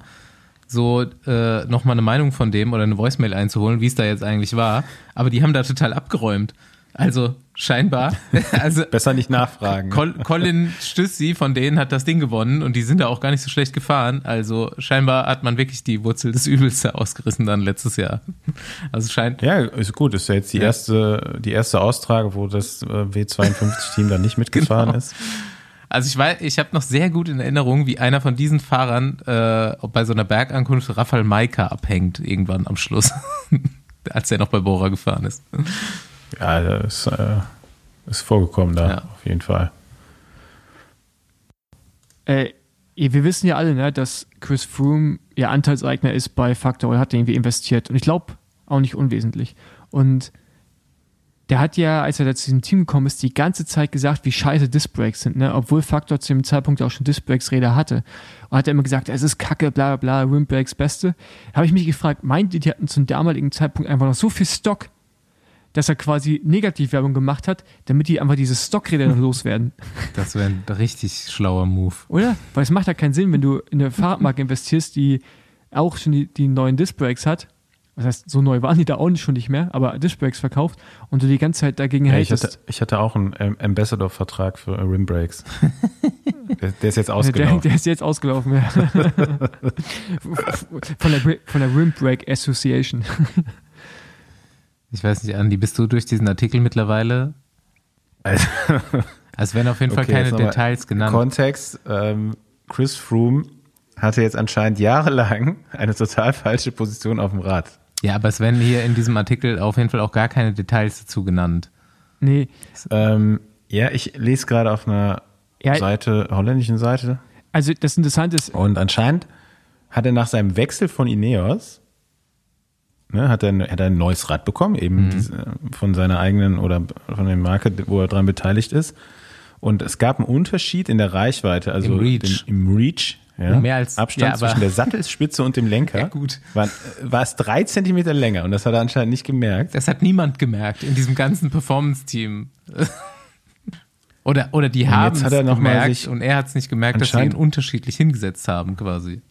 so äh, nochmal eine Meinung von dem oder eine Voicemail einzuholen, wie es da jetzt eigentlich war. Aber die haben da total abgeräumt. Also scheinbar. [LAUGHS] Also Besser nicht nachfragen. Col Colin Stüssi von denen hat das Ding gewonnen und die sind da auch gar nicht so schlecht gefahren. Also scheinbar hat man wirklich die Wurzel des [LAUGHS] Übels da ausgerissen dann letztes Jahr. Also scheint. Ja, ist gut. Ist ja jetzt die Ja. erste, die erste Austrage, wo das äh, W52-Team dann nicht mitgefahren Genau. ist. Also ich weiß, ich habe noch sehr gut in Erinnerung, wie einer von diesen Fahrern äh, bei so einer Bergankunft Rafael Maika abhängt irgendwann am Schluss, [LAUGHS] als er noch bei Bora gefahren ist. Ja, das ist, äh, ist vorgekommen da, Ja. auf jeden Fall. Äh, wir wissen ja alle, ne, dass Chris Froome ihr Anteilseigner ist bei Factor. Er hat irgendwie investiert. Und ich glaube, auch nicht unwesentlich. Und der hat ja, als er da zu diesem Team gekommen ist, die ganze Zeit gesagt, wie scheiße Disc-Brakes sind, ne? obwohl Factor zu dem Zeitpunkt auch schon Disc-Brakes-Räder hatte. Und hat er immer gesagt, es ist kacke, bla bla bla, Rim-Brakes beste. Da habe ich mich gefragt, meint ihr, die hatten zum damaligen Zeitpunkt einfach noch so viel Stock, dass er quasi Negativwerbung gemacht hat, damit die einfach diese Stockräder noch loswerden? Das wäre ein richtig schlauer Move. Oder? Weil es macht ja keinen Sinn, wenn du in eine Fahrradmarke [LAUGHS] investierst, die auch schon die, die neuen Disc-Brakes hat. Das heißt, so neu waren die da auch nicht schon nicht mehr, aber Disc-Brakes verkauft und du die ganze Zeit dagegen Ja, ich, hältst. hatte, ich hatte auch einen Ambassador-Vertrag für äh, Rim Brakes. [LAUGHS] der, der ist jetzt der, ausgelaufen. der ist jetzt ausgelaufen, ja. [LAUGHS] von, der, von der Rim Brake Association. Ich weiß nicht, Andi, bist du durch diesen Artikel mittlerweile? Also, Also werden auf jeden Fall Okay, keine Details genannt. Kontext, ähm, Chris Froome hatte jetzt anscheinend jahrelang eine total falsche Position auf dem Rad. Ja, aber es werden hier in diesem Artikel auf jeden Fall auch gar keine Details dazu genannt. Nee, Ähm, ja, ich lese gerade auf einer Ja. Seite, holländischen Seite. also das Interessante ist, Und anscheinend hat er nach seinem Wechsel von Ineos, ne, hat er, hat er ein neues Rad bekommen, eben diese, von seiner eigenen oder von der Marke, wo er dran beteiligt ist. Und es gab einen Unterschied in der Reichweite, also Im Reach. Den, im Reach. Ja, mehr als- Abstand ja, zwischen der Sattelspitze und dem Lenker. [LAUGHS] Ja, gut. War, war es drei Zentimeter länger und das hat er anscheinend nicht gemerkt. Das hat niemand gemerkt in diesem ganzen Performance-Team. [LAUGHS] oder, oder die haben es er gemerkt und er hat es nicht gemerkt, dass sie ihn unterschiedlich hingesetzt haben, quasi.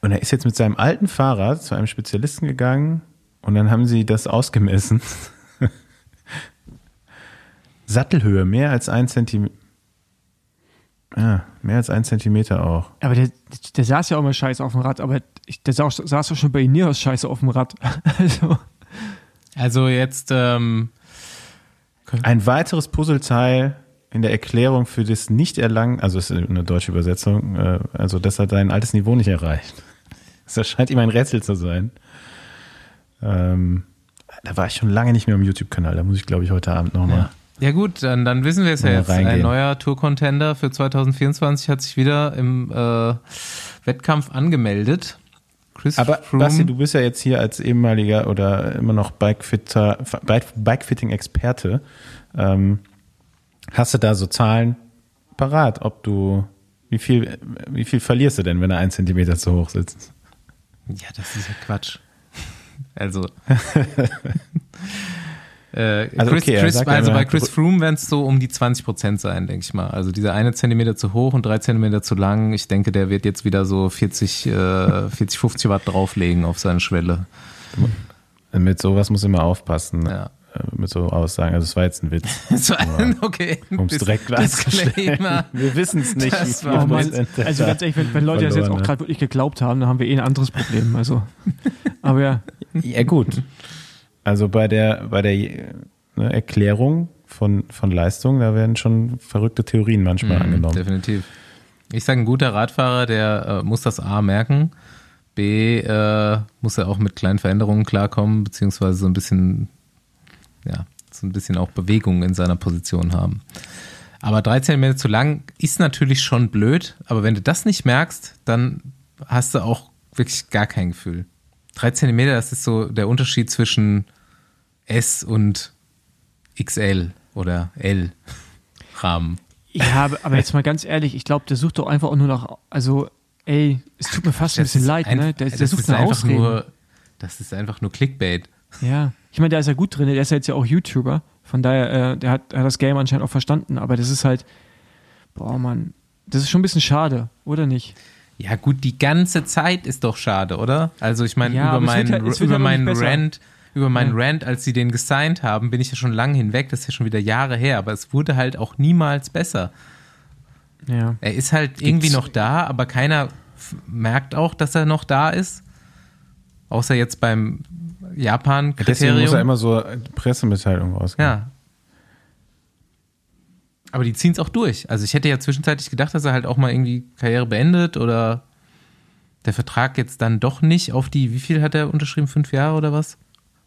Und er ist jetzt mit seinem alten Fahrrad zu einem Spezialisten gegangen und dann haben sie das ausgemessen. [LAUGHS] Sattelhöhe, mehr als ein Zentimeter. Ja, mehr als ein Zentimeter auch. aber der, der saß ja auch mal scheiße auf dem Rad, aber ich, der saß, saß doch schon bei Ineos scheiße auf dem Rad. [LAUGHS] Also, Also jetzt, ähm, Ein weiteres Puzzleteil in der Erklärung für das Nicht-Erlangen, also ist eine deutsche Übersetzung, äh, also dass er dein altes Niveau nicht erreicht. [LAUGHS] Das scheint ihm ein Rätsel zu sein. Ähm, da war ich schon lange nicht mehr im YouTube-Kanal, da muss ich glaube ich heute Abend nochmal. ja. ja gut, dann, dann wissen wir es ja jetzt. Ein reingehen. neuer Tour-Contender für 2024 hat sich wieder im äh, Wettkampf angemeldet. Chris Aber Froome. Basti, du bist ja jetzt hier als ehemaliger oder immer noch Bikefitter, Bike- Bikefitting-Experte. Ähm, hast du da so Zahlen parat, ob du, wie viel, wie viel verlierst du denn, wenn er ein Zentimeter zu hoch sitzt? Ja, das ist ja Quatsch. Also. [LAUGHS] äh, Also Chris, okay, Chris, also bei Chris Froome werden es so um die 20 Prozent sein, denke ich mal. Also dieser eine Zentimeter zu hoch und drei Zentimeter zu lang. Ich denke, der wird jetzt wieder so 40, äh, 40 50 Watt drauflegen auf seine Schwelle. Mit sowas muss immer aufpassen, Ja. Äh, mit so Aussagen. Also es war jetzt ein Witz, [LAUGHS] So, okay. um es direkt klarzustellen. Wir wissen es nicht. Das wie war er also ganz ehrlich, wenn, wenn Leute das jetzt auch hat. gerade wirklich geglaubt haben, dann haben wir eh ein anderes Problem. Also, [LAUGHS] aber ja, Ja, gut. Also bei der, bei der ne, Erklärung von, von Leistung, da werden schon verrückte Theorien manchmal Mhm, angenommen. Definitiv. Ich sage, ein guter Radfahrer, der äh, muss das A merken. B, äh, muss er auch mit kleinen Veränderungen klarkommen, beziehungsweise so ein bisschen, ja, so ein bisschen auch Bewegung in seiner Position haben. Aber 13 Meter zu lang ist natürlich schon blöd, aber wenn du das nicht merkst, dann hast du auch wirklich gar kein Gefühl. 3 Zentimeter, das ist so der Unterschied zwischen S und XL oder L Rahmen. ja, aber, aber jetzt mal ganz ehrlich, ich glaube, der sucht doch einfach auch nur nach, also, ey, es tut mir fast ein bisschen leid, ein- ne? Der, der das sucht ist eine einfach Ausrede. nur, das ist einfach nur Clickbait. Ja, ich meine, der ist ja gut drin, der ist ja jetzt ja auch YouTuber, von daher, äh, der hat, hat das Game anscheinend auch verstanden, aber das ist halt, boah, Mann, das ist schon ein bisschen schade, oder nicht? Ja, gut, die ganze Zeit ist doch schade, oder? Also ich meine, Ja, über meinen, ja- wird über ja meinen. Rant, über meinen Rant, als sie den gesigned haben, bin ich ja schon lange hinweg, das ist ja schon wieder Jahre her, aber es wurde halt auch niemals besser. Ja. Er ist halt irgendwie noch da, aber keiner merkt auch, dass er noch da ist. Außer jetzt beim Deswegen muss er Japan-Kriterium. immer so Pressemitteilungen rausgeben. Ja. Aber die ziehen es auch durch. Also ich hätte ja zwischenzeitlich gedacht, dass er halt auch mal irgendwie Karriere beendet oder der Vertrag jetzt dann doch nicht auf die, wie viel hat er unterschrieben? Fünf Jahre oder was?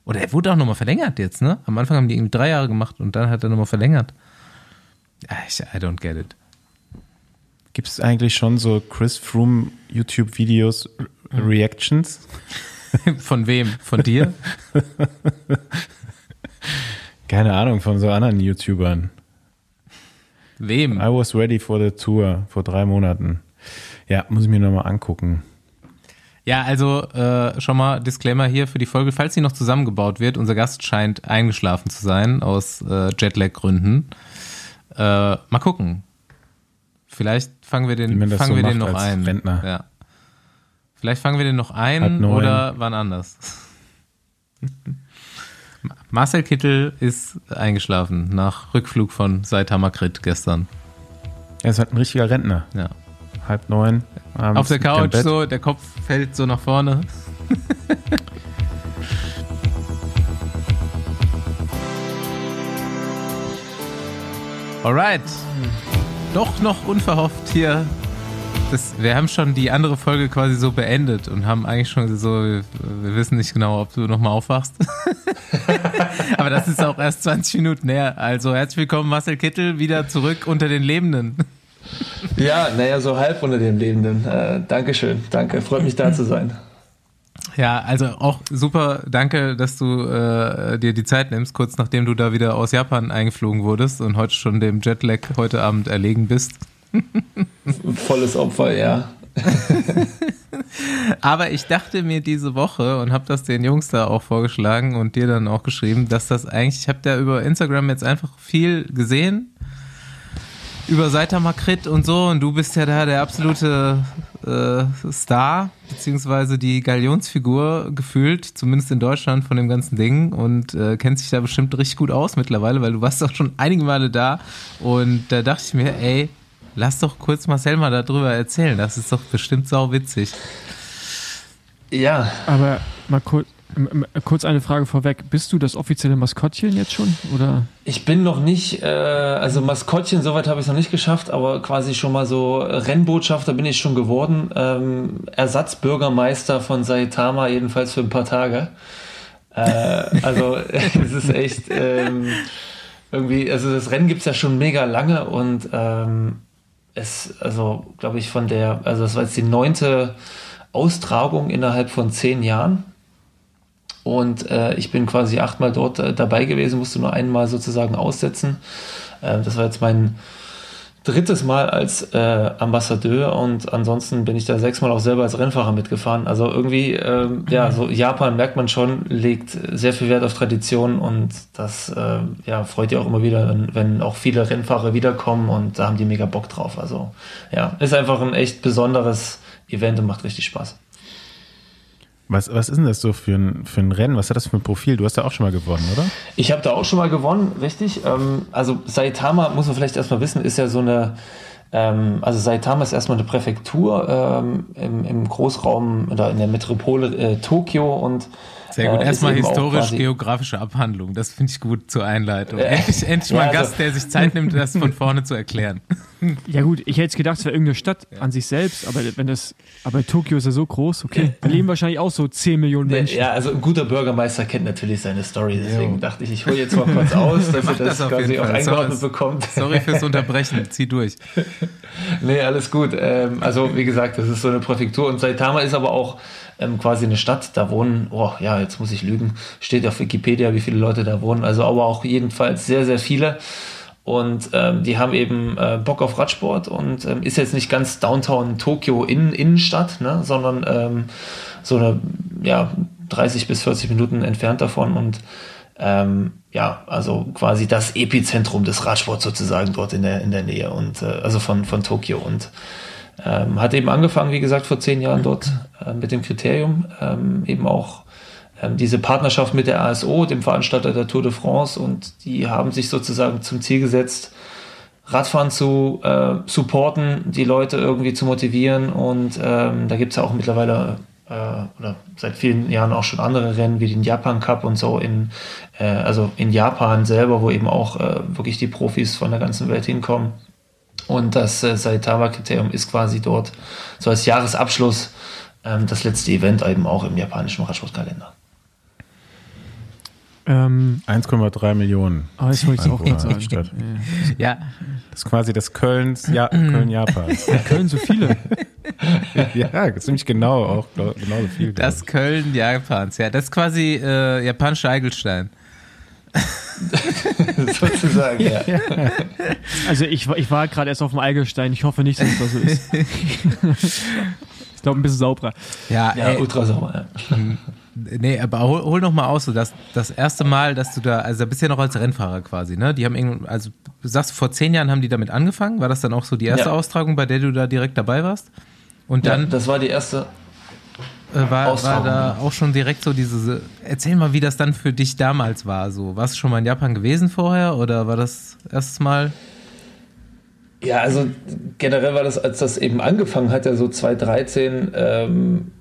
Oder er wurde auch nochmal verlängert jetzt, ne? Am Anfang haben die irgendwie drei Jahre gemacht und dann hat er nochmal verlängert. Ja, Ich, I don't get it. Gibt es eigentlich schon so Chris Froome YouTube-Videos, Re- Reactions? [LAUGHS] [LAUGHS] Von wem? Von dir? [LAUGHS] Keine Ahnung, von so anderen YouTubern. Wem? I was ready for the tour vor drei Monaten. Ja, muss ich mir nochmal angucken. Ja, also äh, schon mal Disclaimer hier für die Folge, falls sie noch zusammengebaut wird. Unser Gast scheint eingeschlafen zu sein aus äh, Jetlag-Gründen. Äh, mal gucken. Vielleicht fangen wir den, fangen so wir den noch ein. Rentner. Ja. Vielleicht fangen wir den noch ein oder wann anders. Marcel Kittel ist eingeschlafen nach Rückflug von Saitama Krit gestern. Er ist halt ein richtiger Rentner. Ja. Halb neun. Auf der er Couch so, der Kopf fällt so nach vorne. [LAUGHS] Alright. Doch noch unverhofft hier. Das, wir haben schon die andere Folge quasi so beendet und haben eigentlich schon so, wir, wir wissen nicht genau, ob du nochmal aufwachst. [LAUGHS] Aber das ist auch erst 20 Minuten her. Also herzlich willkommen, Marcel Kittel, wieder zurück unter den Lebenden. Ja, naja, so halb unter dem Lebenden. Äh, Dankeschön, danke. Freut mich da zu sein. Ja, also auch super, danke, dass du äh, dir die Zeit nimmst, kurz nachdem du da wieder aus Japan eingeflogen wurdest und heute schon dem Jetlag heute Abend erlegen bist. [LAUGHS] Volles Opfer, ja. [LAUGHS] Aber ich dachte mir diese Woche und habe das den Jungs da auch vorgeschlagen und dir dann auch geschrieben, dass das eigentlich, ich habe da über Instagram jetzt einfach viel gesehen, über Saitama Krit und so und du bist ja da der absolute äh, Star, beziehungsweise die Galionsfigur gefühlt, zumindest in Deutschland von dem ganzen Ding und äh, kennst dich da bestimmt richtig gut aus mittlerweile, weil du warst auch schon einige Male da und da dachte ich mir, ey, lass doch kurz Marcel mal darüber erzählen, das ist doch bestimmt sau witzig. Ja, Aber mal kurz, kurz eine Frage vorweg. Bist du das offizielle Maskottchen jetzt schon? Oder? ich bin noch nicht, äh, also Maskottchen, soweit habe ich es noch nicht geschafft, aber quasi schon mal so Rennbotschafter bin ich schon geworden. Ähm, Ersatzbürgermeister von Saitama, jedenfalls für ein paar Tage. Äh, [LAUGHS] also es ist echt ähm, irgendwie, also das Rennen gibt es ja schon mega lange und ähm, es, also glaube ich, von der, also das war jetzt die neunte Austragung innerhalb von zehn Jahren. Und äh, ich bin quasi achtmal dort äh, dabei gewesen, musste nur einmal sozusagen aussetzen. Äh, das war jetzt mein drittes Mal als äh, Ambassadeur und ansonsten bin ich da sechsmal auch selber als Rennfahrer mitgefahren. Also irgendwie, ähm, ja, so Japan merkt man schon, legt sehr viel Wert auf Tradition und das äh, ja, freut ja auch immer wieder, wenn, wenn auch viele Rennfahrer wiederkommen und da haben die mega Bock drauf. Also ja, ist einfach ein echt besonderes Event und macht richtig Spaß. Was, was ist denn das so für ein, für ein Rennen? Was hat das für ein Profil? Du hast ja auch schon mal gewonnen, oder? Ich habe da auch schon mal gewonnen, richtig. Ähm, also Saitama, muss man vielleicht erstmal wissen, ist ja so eine, ähm, also Saitama ist erstmal eine Präfektur ähm, im, im Großraum oder in der Metropole äh, Tokio und Sehr gut. äh, Erstmal historisch-geografische Abhandlung. Das finde ich gut zur Einleitung. Äh, Endlich, endlich ja, mal ein also- Gast, der sich Zeit nimmt, das von vorne zu erklären. [LAUGHS] Ja gut, ich hätte gedacht, es wäre irgendeine Stadt an sich selbst, aber wenn das, aber Tokio ist ja so groß, okay. Da leben wahrscheinlich auch so 10 Millionen Menschen. Ja, also ein guter Bürgermeister kennt natürlich seine Story, deswegen dachte ich, ich hole jetzt mal kurz aus, [LAUGHS] damit Mach das, das quasi auch eingeordnet Sorry. bekommt. Sorry fürs [LAUGHS] Unterbrechen. Zieh durch. Nee, alles gut. Ähm, also, wie gesagt, das ist so eine Präfektur und Saitama ist aber auch ähm, quasi eine Stadt. Da wohnen, oh ja, jetzt muss ich lügen, steht auf Wikipedia, wie viele Leute da wohnen. Also, aber auch jedenfalls sehr, sehr viele. Und ähm, die haben eben äh, Bock auf Radsport und ähm, ist jetzt nicht ganz Downtown Tokio in, Innenstadt, ne, sondern ähm, so eine ja, 30 bis 40 Minuten entfernt davon und ähm, ja, also quasi das Epizentrum des Radsports sozusagen dort in der, in der Nähe und äh, also von, von Tokio und ähm, hat eben angefangen, wie gesagt, vor zehn Jahren dort äh, mit dem Kriterium, ähm, eben auch ähm, diese Partnerschaft mit der ASO, dem Veranstalter der Tour de France, und die haben sich sozusagen zum Ziel gesetzt, Radfahren zu äh, supporten, die Leute irgendwie zu motivieren. Und ähm, da gibt es ja auch mittlerweile äh, oder seit vielen Jahren auch schon andere Rennen wie den Japan Cup und so in äh, also in Japan selber, wo eben auch äh, wirklich die Profis von der ganzen Welt hinkommen. Und das äh, Saitama-Kriterium ist quasi dort so als Jahresabschluss ähm, das letzte Event eben auch im japanischen Radsportkalender. Ähm, 1,3 Millionen. Aber das wollte ich auch gerade sagen. Stadt. Ja. Das ist quasi das Kölns, ja, [CLEARS THROAT] Köln Japans. Ja, Köln so viele. [LAUGHS] ja, ziemlich genau, auch genauso viel. Das Köln Japans, ja, das ist quasi äh, japanischer Eigelstein. [LAUGHS] Sozusagen, ja. ja. [LAUGHS] Also ich, ich war gerade erst auf dem Eigelstein, ich hoffe nicht, dass es das so ist. [LAUGHS] ich glaube, ein bisschen sauberer. Ja, ja ey, ultra sauber, ja. Mhm. Nee, aber hol, hol noch mal aus, so das, das erste Mal, dass du da, also da bist du ja noch als Rennfahrer quasi, ne? Die haben irgendwie, also du sagst, vor zehn Jahren haben die damit angefangen. War das dann auch so die erste ja. Austragung, bei der du da direkt dabei warst? Und dann. Ja, das war die erste. Äh, war, war da auch schon direkt so diese. Erzähl mal, wie das dann für dich damals war. So, warst du schon mal in Japan gewesen vorher oder war das erstes Mal? Ja, also generell war das, als das eben angefangen hat, ja so 2013, ähm,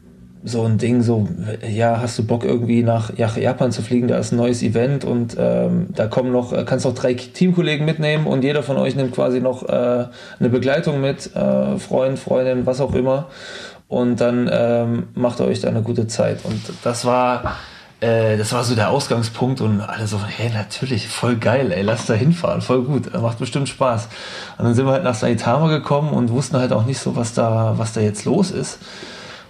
so ein Ding, so, ja, hast du Bock irgendwie nach Japan zu fliegen, da ist ein neues Event und ähm, da kommen noch, kannst noch drei Teamkollegen mitnehmen und jeder von euch nimmt quasi noch äh, eine Begleitung mit, äh, Freund, Freundin, was auch immer. Und dann ähm, macht ihr euch da eine gute Zeit. Und das war, äh, das war so der Ausgangspunkt und alle so, hey, natürlich, voll geil, ey, lass da hinfahren, voll gut, macht bestimmt Spaß. Und dann sind wir halt nach Saitama gekommen und wussten halt auch nicht so, was da, was da jetzt los ist.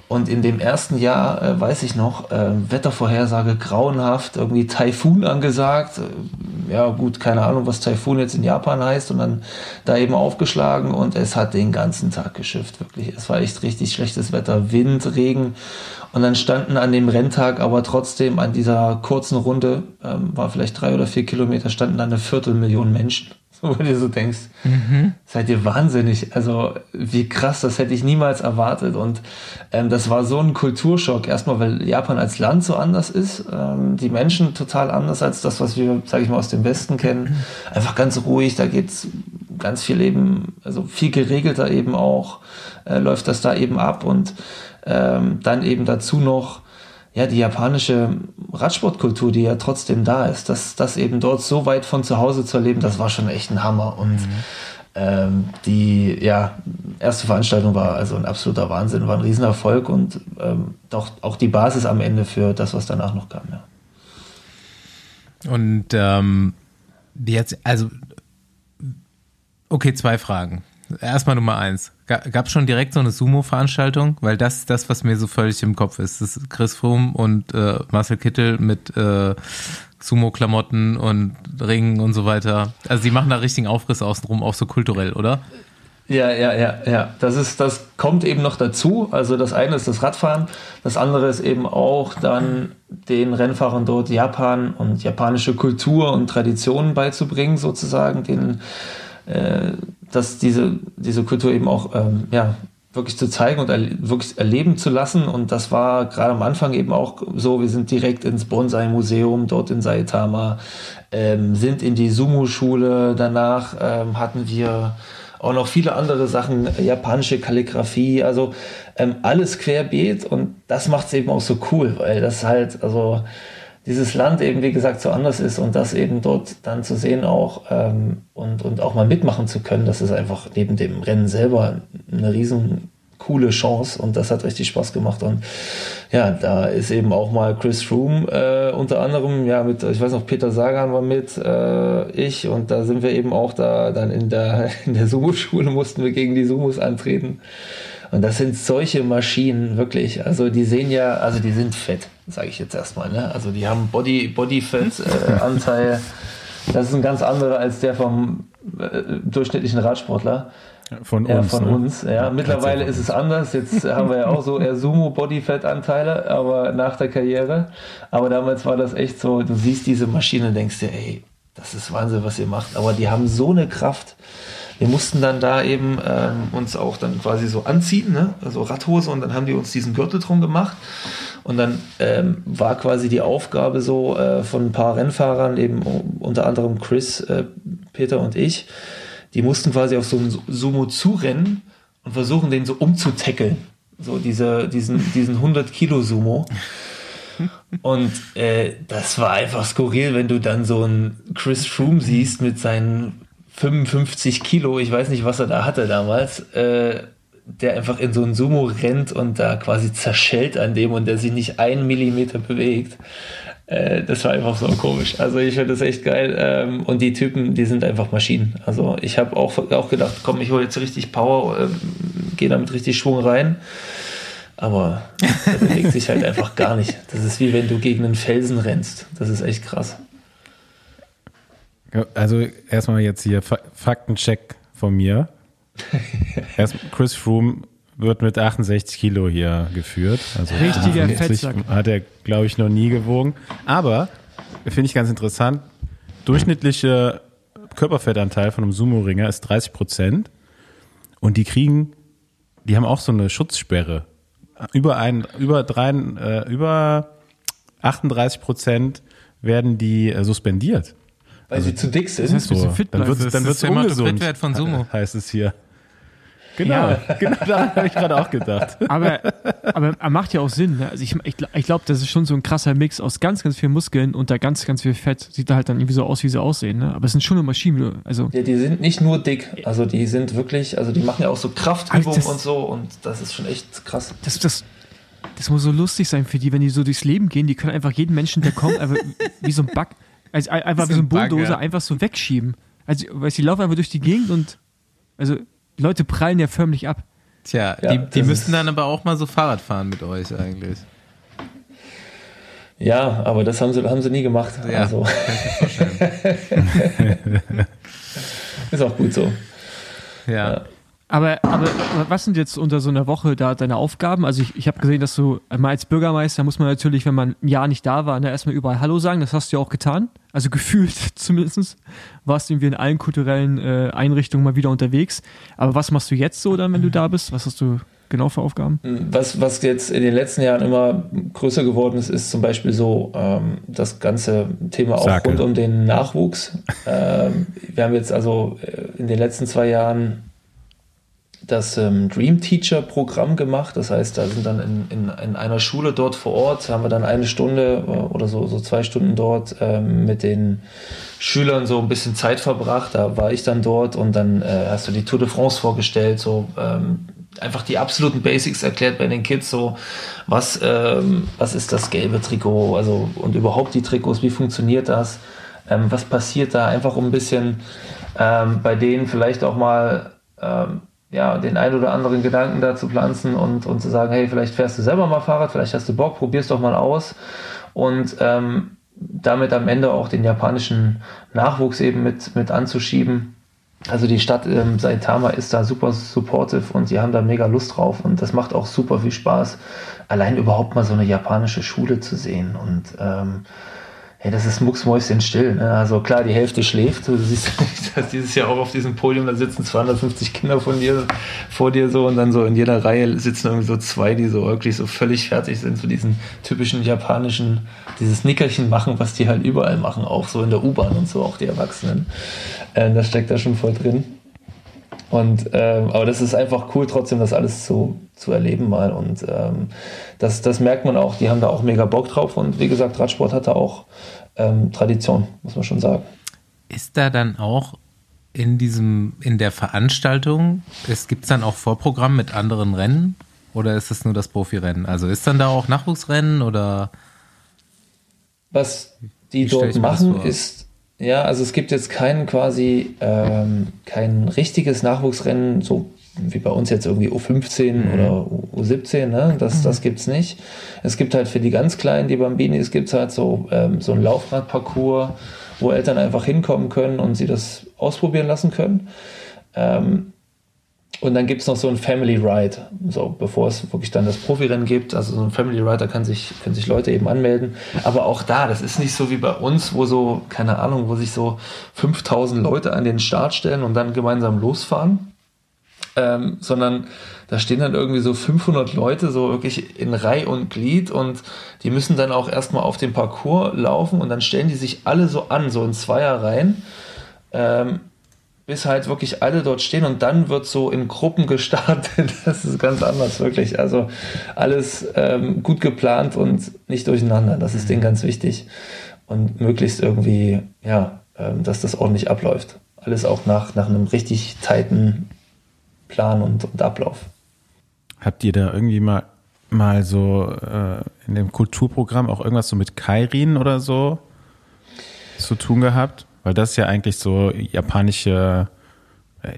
Und in dem ersten Jahr, äh, weiß ich noch, äh, Wettervorhersage grauenhaft, irgendwie Taifun angesagt. Äh, ja gut, keine Ahnung, was Taifun jetzt in Japan heißt. Und dann da eben aufgeschlagen und es hat den ganzen Tag geschifft, wirklich. Es war echt richtig schlechtes Wetter, Wind, Regen. Und dann standen an dem Renntag aber trotzdem an dieser kurzen Runde, ähm, war vielleicht drei oder vier Kilometer, standen dann eine Viertelmillion Menschen wo du so denkst, mhm. seid ihr wahnsinnig. Also wie krass, das hätte ich niemals erwartet. Und ähm, das war so ein Kulturschock. Erstmal, weil Japan als Land so anders ist, ähm, die Menschen total anders als das, was wir, sage ich mal, aus dem Westen kennen. Einfach ganz ruhig, da geht's ganz viel eben, also viel geregelter eben auch, äh, läuft das da eben ab. Und ähm, dann eben dazu noch ja, die japanische Radsportkultur, die ja trotzdem da ist, dass das eben dort so weit von zu Hause zu erleben, das war schon echt ein Hammer. Und mhm. ähm, die ja, erste Veranstaltung war also ein absoluter Wahnsinn, war ein Riesenerfolg und ähm, doch auch die Basis am Ende für das, was danach noch kam. Ja. Und ähm, jetzt, also, okay, zwei Fragen. Erstmal Nummer eins. Gab es schon direkt so eine Sumo-Veranstaltung? Weil das ist das, was mir so völlig im Kopf ist. Das ist Chris Froome und äh, Marcel Kittel mit äh, Sumo-Klamotten und Ringen und so weiter. Also die machen da richtigen Aufriss außenrum, auch so kulturell, oder? Ja, ja, ja, ja. Das ist, das kommt eben noch dazu. Also das eine ist das Radfahren, das andere ist eben auch dann den Rennfahrern dort Japan und japanische Kultur und Traditionen beizubringen, sozusagen, den äh, dass diese, diese Kultur eben auch ähm, ja, wirklich zu zeigen und er, wirklich erleben zu lassen. Und das war gerade am Anfang eben auch so, wir sind direkt ins Bonsai-Museum dort in Saitama, ähm, sind in die Sumo-Schule, danach ähm, hatten wir auch noch viele andere Sachen, japanische Kalligrafie, also ähm, alles querbeet. Und das macht es eben auch so cool, weil das halt, also dieses Land eben, wie gesagt, so anders ist und das eben dort dann zu sehen auch ähm, und, und auch mal mitmachen zu können, das ist einfach neben dem Rennen selber eine riesen coole Chance und das hat richtig Spaß gemacht. Und ja, da ist eben auch mal Chris Froome äh, unter anderem, ja, mit, ich weiß noch, Peter Sagan war mit, äh, ich und da sind wir eben auch da dann in der, [LAUGHS] in der Sumo-Schule mussten wir gegen die Sumos antreten. Und das sind solche Maschinen, wirklich. Also die sehen ja, also die sind fett, sage ich jetzt erstmal. Ne? Also die haben Body, Bodyfett-Anteil. Äh, das ist ein ganz anderer als der vom äh, durchschnittlichen Radsportler. Von uns. Ja, von ne? uns. Ja. Mittlerweile ist es anders. Jetzt haben wir ja auch so eher Sumo Bodyfett-Anteile, aber nach der Karriere. Aber damals war das echt so, du siehst diese Maschine und denkst dir, ey, das ist Wahnsinn, was ihr macht. Aber die haben so eine Kraft wir mussten dann da eben ähm, uns auch dann quasi so anziehen, ne? also Radhose und dann haben die uns diesen Gürtel drum gemacht Und dann ähm, war quasi die Aufgabe so äh, von ein paar Rennfahrern, eben unter anderem Chris, äh, Peter und ich, die mussten quasi auf so einen Sumo zurennen und versuchen, den so umzutackeln. So diese, diesen, diesen 100 Kilo Sumo. Und äh, das war einfach skurril, wenn du dann so einen Chris Froome siehst mit seinen 55 Kilo, ich weiß nicht, was er da hatte damals, äh, der einfach in so einen Sumo rennt und da quasi zerschellt an dem und der sich nicht einen Millimeter bewegt. Äh, das war einfach so komisch. Also ich finde das echt geil. Ähm, und die Typen, die sind einfach Maschinen. Also ich habe auch, auch gedacht, komm, ich hole jetzt richtig Power, äh, gehe damit richtig Schwung rein. Aber der bewegt sich halt einfach gar nicht. Das ist wie wenn du gegen einen Felsen rennst. Das ist echt krass. Also erstmal jetzt hier Faktencheck von mir. [LAUGHS] Erst Chris Froome wird mit 68 Kilo hier geführt. Also Richtiger Fettsack. Hat er, glaube ich, noch nie gewogen. Aber, finde ich ganz interessant, durchschnittliche Körperfettanteil von einem Sumo-Ringer ist 30 Prozent. Und die kriegen, die haben auch so eine Schutzsperre. Über ein, über drei, äh, über 38 Prozent werden die äh, suspendiert. Weil also, sie zu dick sind. Das heißt, so, fit dann wird es dann wird's ungesund. von Sumo. [LAUGHS] Heißt es hier. Genau, ja. [LAUGHS] genau da habe ich gerade auch gedacht. Aber, aber er macht ja auch Sinn. Ne? Also ich, ich, ich glaube, das ist schon so ein krasser Mix aus ganz, ganz viel Muskeln und da ganz, ganz viel Fett. Sieht da halt dann irgendwie so aus, wie sie aussehen. Ne? Aber es sind schon eine Maschinen. Also ja, die sind nicht nur dick. Also die sind wirklich, also die machen ja auch so Kraftübungen das, und so und das ist schon echt krass. Das, das, das muss so lustig sein für die, wenn die so durchs Leben gehen. Die können einfach jeden Menschen, der kommt, einfach wie so ein Bug, also einfach wie so ein Bulldozer einfach so wegschieben. Also, weil sie laufen einfach durch die Gegend und also Leute prallen ja förmlich ab. Tja, ja, die, die müssten dann aber auch mal so Fahrrad fahren mit euch eigentlich. Ja, aber das haben sie, haben sie nie gemacht. Ja, also. [LAUGHS] ist auch gut so. ja. ja. Aber, aber was sind jetzt unter so einer Woche da deine Aufgaben? Also ich, ich habe gesehen, dass du mal als Bürgermeister muss man natürlich, wenn man ein Jahr nicht da war, ne, erstmal überall Hallo sagen. Das hast du ja auch getan. Also [LAUGHS] gefühlt zumindest. Warst du irgendwie in allen kulturellen äh, Einrichtungen mal wieder unterwegs. Aber was machst du jetzt so dann, wenn du da bist? Was hast du genau für Aufgaben? Was, was jetzt in den letzten Jahren immer größer geworden ist, ist zum Beispiel so ähm, das ganze Thema auch Sake. rund um den Nachwuchs. ähm, wir haben jetzt also äh, in den letzten zwei Jahren das ähm, Dream Teacher Programm gemacht. Das heißt, da sind dann in, in, in, einer Schule dort vor Ort, haben wir dann eine Stunde äh, oder so, so zwei Stunden dort ähm, mit den Schülern so ein bisschen Zeit verbracht. Da war ich dann dort und dann äh, hast du die Tour de France vorgestellt, so ähm, einfach die absoluten Basics erklärt bei den Kids, so was, ähm, was ist das gelbe Trikot, also und überhaupt die Trikots, wie funktioniert das, ähm, was passiert da, einfach um ein bisschen ähm, bei denen vielleicht auch mal ja, den ein oder anderen Gedanken da zu pflanzen und, und zu sagen, hey, vielleicht fährst du selber mal Fahrrad, vielleicht hast du Bock, probier's doch mal aus. Und ähm, damit am Ende auch den japanischen Nachwuchs eben mit, mit anzuschieben. Also die Stadt ähm, Saitama ist da super supportive und sie haben da mega Lust drauf und das macht auch super viel Spaß, allein überhaupt mal so eine japanische Schule zu sehen und ähm, Hey, das ist mucksmäuschenstill. Ne? Also klar, die Hälfte schläft. Du siehst [LAUGHS] dass dieses Jahr auch auf diesem Podium, da sitzen 250 Kinder von dir, vor dir so und dann so in jeder Reihe sitzen irgendwie so zwei, die so wirklich so völlig fertig sind, so diesen typischen japanischen, dieses Nickerchen machen, was die halt überall machen, auch so in der U-Bahn und so, auch die Erwachsenen. Äh, das steckt da schon voll drin. Und ähm, aber das ist einfach cool, trotzdem das alles zu, zu erleben mal. Und ähm, das, das merkt man auch, die haben da auch mega Bock drauf. Und wie gesagt, Radsport hat da auch ähm, Tradition, muss man schon sagen. Ist da dann auch in diesem, in der Veranstaltung, es gibt dann auch Vorprogramm mit anderen Rennen oder ist es nur das Profirennen? Also ist dann da auch Nachwuchsrennen oder? Was die dort machen, ist ja, also es gibt jetzt kein quasi ähm, kein richtiges Nachwuchsrennen, so wie bei uns jetzt irgendwie U15 mhm. oder U17, ne? Das, mhm. das gibt's nicht. Es gibt halt für die ganz Kleinen, die Bambinis, gibt's halt so, ähm, so ein Laufradparcours, wo Eltern einfach hinkommen können und sie das ausprobieren lassen können. Ähm, und dann gibt es noch so ein Family Ride, so bevor es wirklich dann das Profirennen gibt. Also so ein Family Ride, da kann sich, können sich Leute eben anmelden. Aber auch da, das ist nicht so wie bei uns, wo so, keine Ahnung, wo sich so 5000 Leute an den Start stellen und dann gemeinsam losfahren. ähm, sondern da stehen dann irgendwie so 500 Leute so wirklich in Reih und Glied und die müssen dann auch erstmal auf dem Parcours laufen und dann stellen die sich alle so an, so in Zweierreihen. Ähm, bis halt wirklich alle dort stehen und dann wird so in Gruppen gestartet. [LAUGHS] Das ist ganz anders, wirklich. Also alles ähm, gut geplant und nicht durcheinander. Das ist denen ganz wichtig. Und möglichst irgendwie, ja, ähm, dass das ordentlich abläuft. Alles auch nach, nach einem richtig tighten Plan und, und Ablauf. Habt ihr da irgendwie mal, mal so äh, in dem Kulturprogramm auch irgendwas so mit Kairin oder so zu tun gehabt? Weil das ist ja eigentlich so japanische,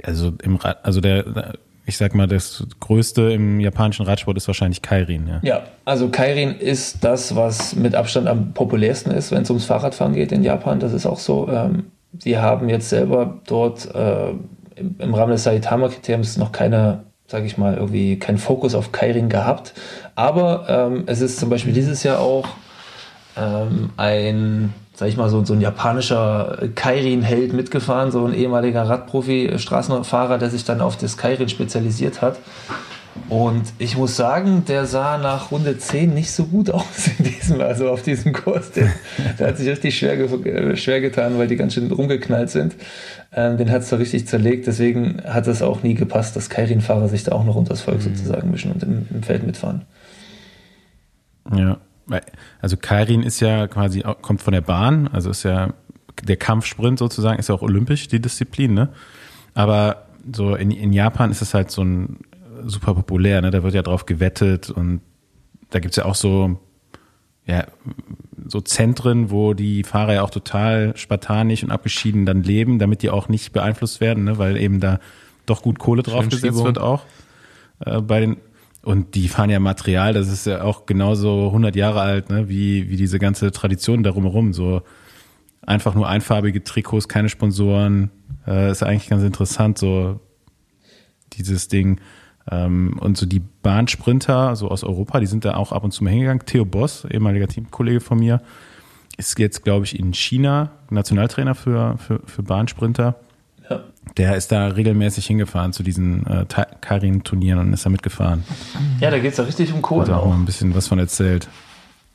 also im also der, ich sag mal, das größte im japanischen Radsport ist wahrscheinlich Kairin, ja. Ja, also Kairin ist das, was mit Abstand am populärsten ist, wenn es ums Fahrradfahren geht in Japan. Das ist auch so. Ähm, haben jetzt selber dort äh, im, im, Rahmen des Saitama-Kriteriums noch keine, sage ich mal, irgendwie keinen Fokus auf Kairin gehabt. Aber ähm, es ist zum Beispiel dieses Jahr auch ähm, ein sag ich mal, so, so ein japanischer Kairin-Held mitgefahren, so ein ehemaliger Radprofi, Straßenfahrer, der sich dann auf das Kairin spezialisiert hat. Und ich muss sagen, der sah nach Runde 10 nicht so gut [LAUGHS] aus in diesem, also auf diesem Kurs. Der, der hat sich richtig schwer, ge schwer getan, weil die ganz schön rumgeknallt sind. Ähm, den hat es da richtig zerlegt. Deswegen hat es auch nie gepasst, dass Kairin-Fahrer sich da auch noch unter das Volk mhm. sozusagen mischen und im, im Feld mitfahren. Ja, also Kairin ist ja quasi, kommt von der Bahn, also ist ja der Kampfsprint sozusagen, ist ja auch olympisch, die Disziplin, ne? Aber so in, in Japan ist es halt so ein super populär, ne? Da wird ja drauf gewettet und da gibt's ja auch so, ja, so Zentren, wo die Fahrer ja auch total spartanisch und abgeschieden dann leben, damit die auch nicht beeinflusst werden, ne? weil eben da doch gut Kohle draufgesetzt wird auch äh, bei den und die fahren ja Material, das ist ja auch genauso 100 Jahre alt, ne, wie, wie diese ganze Tradition darum herum. So einfach nur einfarbige Trikots, keine Sponsoren. Äh, ist eigentlich ganz interessant, so dieses Ding. Ähm, und so die Bahnsprinter, so aus Europa, die sind da auch ab und zu mal hingegangen. Theo Boss, ehemaliger Teamkollege von mir, ist jetzt, glaube ich, in China Nationaltrainer für, für, für Bahnsprinter. Der ist da regelmäßig hingefahren zu diesen äh, Karin-Turnieren und ist da mitgefahren. Ja, da geht es ja richtig um Kohle. Hat auch, auch mal ein bisschen was von erzählt.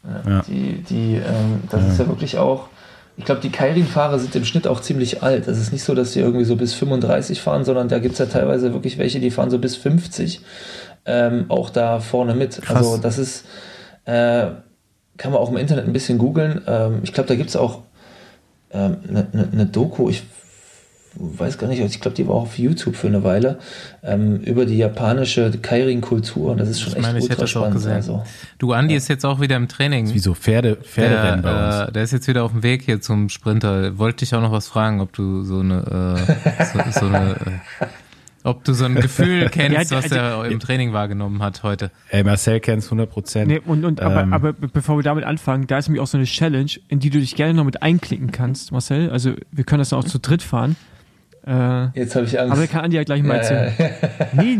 Ja, ja. Die, die, ähm, das ist ja wirklich auch. Ich glaube, die Kairin-Fahrer sind im Schnitt auch ziemlich alt. Es ist nicht so, dass die irgendwie so bis 35 fahren, sondern da gibt es ja teilweise wirklich welche, die fahren so bis 50 ähm, auch da vorne mit. Krass. Also das ist, äh, kann man auch im Internet ein bisschen googeln. Ähm, ich glaube, da gibt es auch eine ähm, ne, ne Doku, ich weiß gar nicht, ich glaube, die war auch auf YouTube für eine Weile, ähm, über die japanische Kairin-Kultur. Und das ist schon ich echt meine, ich ultra spannend. Also, du, Andi ja. ist jetzt auch wieder im Training. Wie so Pferde, Pferderennen der, bei uns. Äh, der ist jetzt wieder auf dem Weg hier zum Sprinter. Wollte dich auch noch was fragen, ob du so eine, äh, so, so eine äh, ob du so ein Gefühl [LAUGHS] kennst, ja, was er im Training wahrgenommen hat heute. Ey, Marcel kennst 100 Prozent. Nee, und, und, aber, ähm, aber bevor wir damit anfangen, da ist nämlich auch so eine Challenge, in die du dich gerne noch mit einklicken kannst, Marcel. Also wir können das dann auch zu dritt fahren. Äh, Jetzt habe ich Angst. Aber kann Andi ja gleich mal erzählen. nee,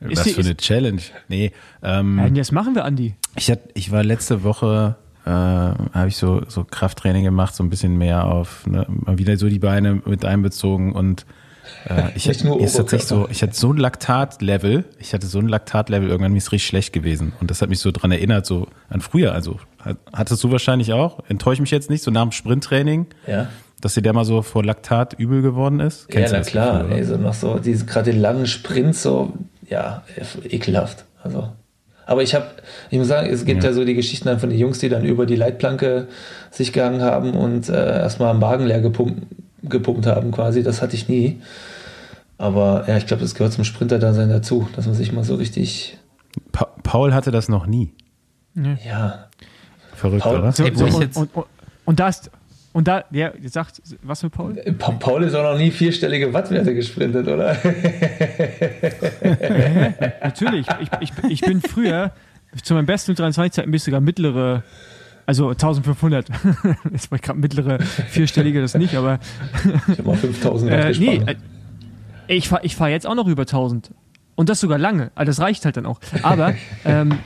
Was für eine Challenge. Nee. Ähm, ja, das machen wir, Andi. Ich, hat, ich war letzte Woche, äh, habe ich so, so Krafttraining gemacht, so ein bisschen mehr auf, ne, mal wieder so die Beine mit einbezogen und äh, [LAUGHS] ich, hatte, ist tatsächlich so, ich hatte so ein Laktatlevel, ich hatte so ein Laktatlevel, irgendwann mir ist richtig schlecht gewesen. Und das hat mich so dran erinnert, so an früher. Also hattest du wahrscheinlich auch? Enttäusche mich jetzt nicht, so nach dem Sprinttraining. Ja dass dir der mal so vor Laktat übel geworden ist? Kennst ja, na klar. Gefühl, ey, so noch so, diese gerade den langen Sprint so, ja, ekelhaft. Also. Aber ich habe, ich muss sagen, es gibt ja. ja. so die Geschichten dann von den Jungs, die dann über die Leitplanke sich gegangen haben und äh, erstmal am Magen leer gepumpt, gepumpt haben quasi. Das hatte ich nie. Aber ja, ich glaube, das gehört zum Sprinter-Dasein dazu, dass man sich mal so richtig. Pa Paul hatte das noch nie. Ja. Verrückt, Paul, oder? So, so, und, und, und, da ist, und da, ja, sagt, was mit Paul? Paul ist auch noch nie vierstellige Wattwerte gesprintet, oder? [LAUGHS] Natürlich. Ich, ich, ich bin früher zu meinem besten 23 Zeiten bis sogar mittlere, also 1500. Jetzt [LAUGHS] war ich gerade mittlere vierstellige, das nicht, aber. ich habe mal 5000 Watt äh, Nee, äh, ich fahre ich fahr jetzt auch noch über 1000. Und das sogar lange. Also das reicht halt dann auch. Aber, [LAUGHS] ähm,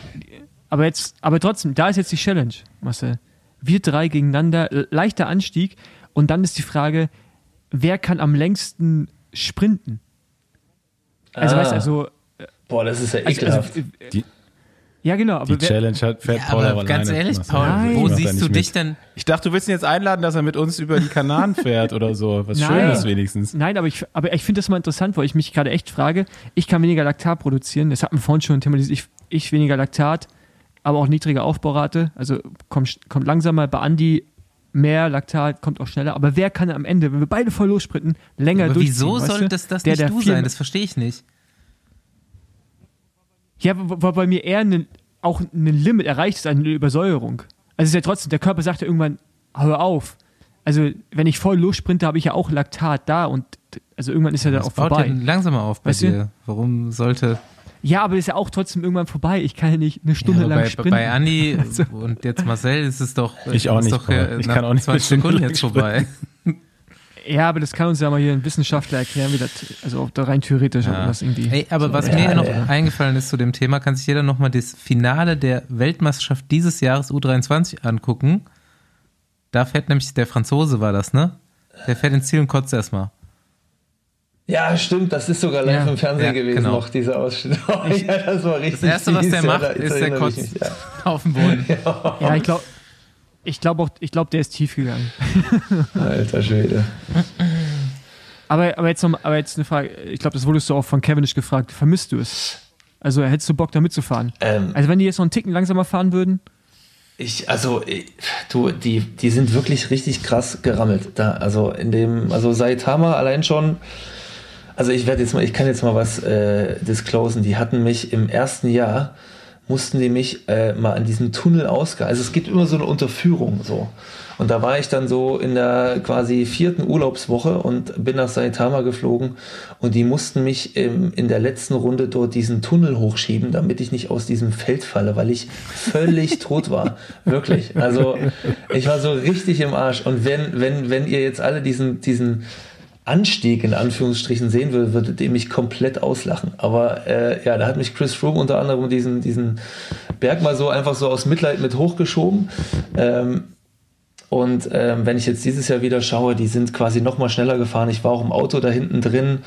aber jetzt, aber trotzdem, da ist jetzt die Challenge, Marcel wir drei gegeneinander, leichter Anstieg. Und dann ist die Frage, wer kann am längsten sprinten? Also, Ah. weißt du, also, Boah, das ist ja also, ekelhaft. also äh, Die- ja, genau, aber Die Challenge hat fährt Ja, Paul aber auch ganz ehrlich, Paul, er wo siehst du mit. dich denn? Ich dachte, du willst ihn jetzt einladen, dass er mit uns über die Kanaren fährt oder so. Was Nein. Schönes wenigstens. Nein, aber ich, aber ich finde das mal interessant, weil ich mich gerade echt frage, ich kann weniger Laktat produzieren, das hat man vorhin schon thematisiert, ich, ich weniger Laktat, aber auch niedrige Aufbaurate, also kommt, kommt langsamer, bei Andi mehr Laktat, kommt auch schneller, aber wer kann am Ende, wenn wir beide voll lossprinten, länger Aber durchziehen? wieso weißt soll du? das, das Der, nicht du sein? Das verstehe ich nicht. Ja, weil bei mir eher ne, auch ein Limit erreicht ist, eine Übersäuerung. Also es ist ja trotzdem, der Körper sagt ja irgendwann, hör auf. Also wenn ich voll lossprinte, habe ich ja auch Laktat da und also irgendwann ist ja dann auch vorbei. ja langsamer auf bei Weißt dir. Warum sollte. Ja, aber ist ja auch trotzdem irgendwann vorbei. Ich kann ja nicht eine Stunde Ja, lang bei, sprinten. bei Andi Also- und jetzt Marcel ist es doch. Ich auch nicht, Doch, äh. Ich nach kann auch nicht 20 eine Stunde Sekunden lang jetzt vorbei. Ja, aber das kann uns ja mal hier ein Wissenschaftler erklären, wie das, also ob da rein theoretisch Ja. ob das irgendwie. Ey, aber was Ja, mir noch ja. eingefallen ist zu dem Thema, kann sich jeder nochmal das Finale der Weltmeisterschaft dieses Jahres U23 angucken. Da fährt nämlich der Franzose, war das, ne? Der fährt ins Ziel und kotzt erstmal. Ja, stimmt, das ist sogar live Ja. im Fernsehen Ja, gewesen genau. noch, dieser Ausschnitt. [LAUGHS] ja, das war richtig Das Erste, was der macht, da ist, der kotzt mich, ja. [LAUGHS] auf den Boden. [LAUGHS] Ja, ich glaube, ich glaube auch, ich glaube, der ist tief gegangen. Alter Schwede. Aber, aber jetzt noch, aber jetzt eine Frage. Ich glaube, das wurdest du auch von Cavendish gefragt. Vermisst du es? Also hättest du Bock, da mitzufahren? Ähm, Also wenn die jetzt noch einen Ticken langsamer fahren würden? Ich, also, ich- du, die, die sind wirklich richtig krass gerammelt. Da, also in dem, also Saitama allein schon, also ich werde jetzt mal, ich kann jetzt mal was äh, disclosen. Die hatten mich im ersten Jahr, mussten die mich äh, mal an diesem Tunnelausgang, also es gibt immer so eine Unterführung so. Und da war ich dann so in der quasi vierten Urlaubswoche und bin nach Saitama geflogen und die mussten mich im, in der letzten Runde dort diesen Tunnel hochschieben, damit ich nicht aus diesem Feld falle, weil ich völlig [LAUGHS] tot war. Wirklich. Also ich war so richtig im Arsch. Und wenn, wenn, wenn ihr jetzt alle diesen, diesen Anstieg in Anführungsstrichen sehen würdet, würdet ihr mich komplett auslachen. Aber äh, ja, da hat mich Chris Froome unter anderem diesen, diesen Berg mal so einfach so aus Mitleid mit hochgeschoben. Ähm, und ähm, wenn ich jetzt dieses Jahr wieder schaue, die sind quasi noch mal schneller gefahren. Ich war auch im Auto da hinten drin.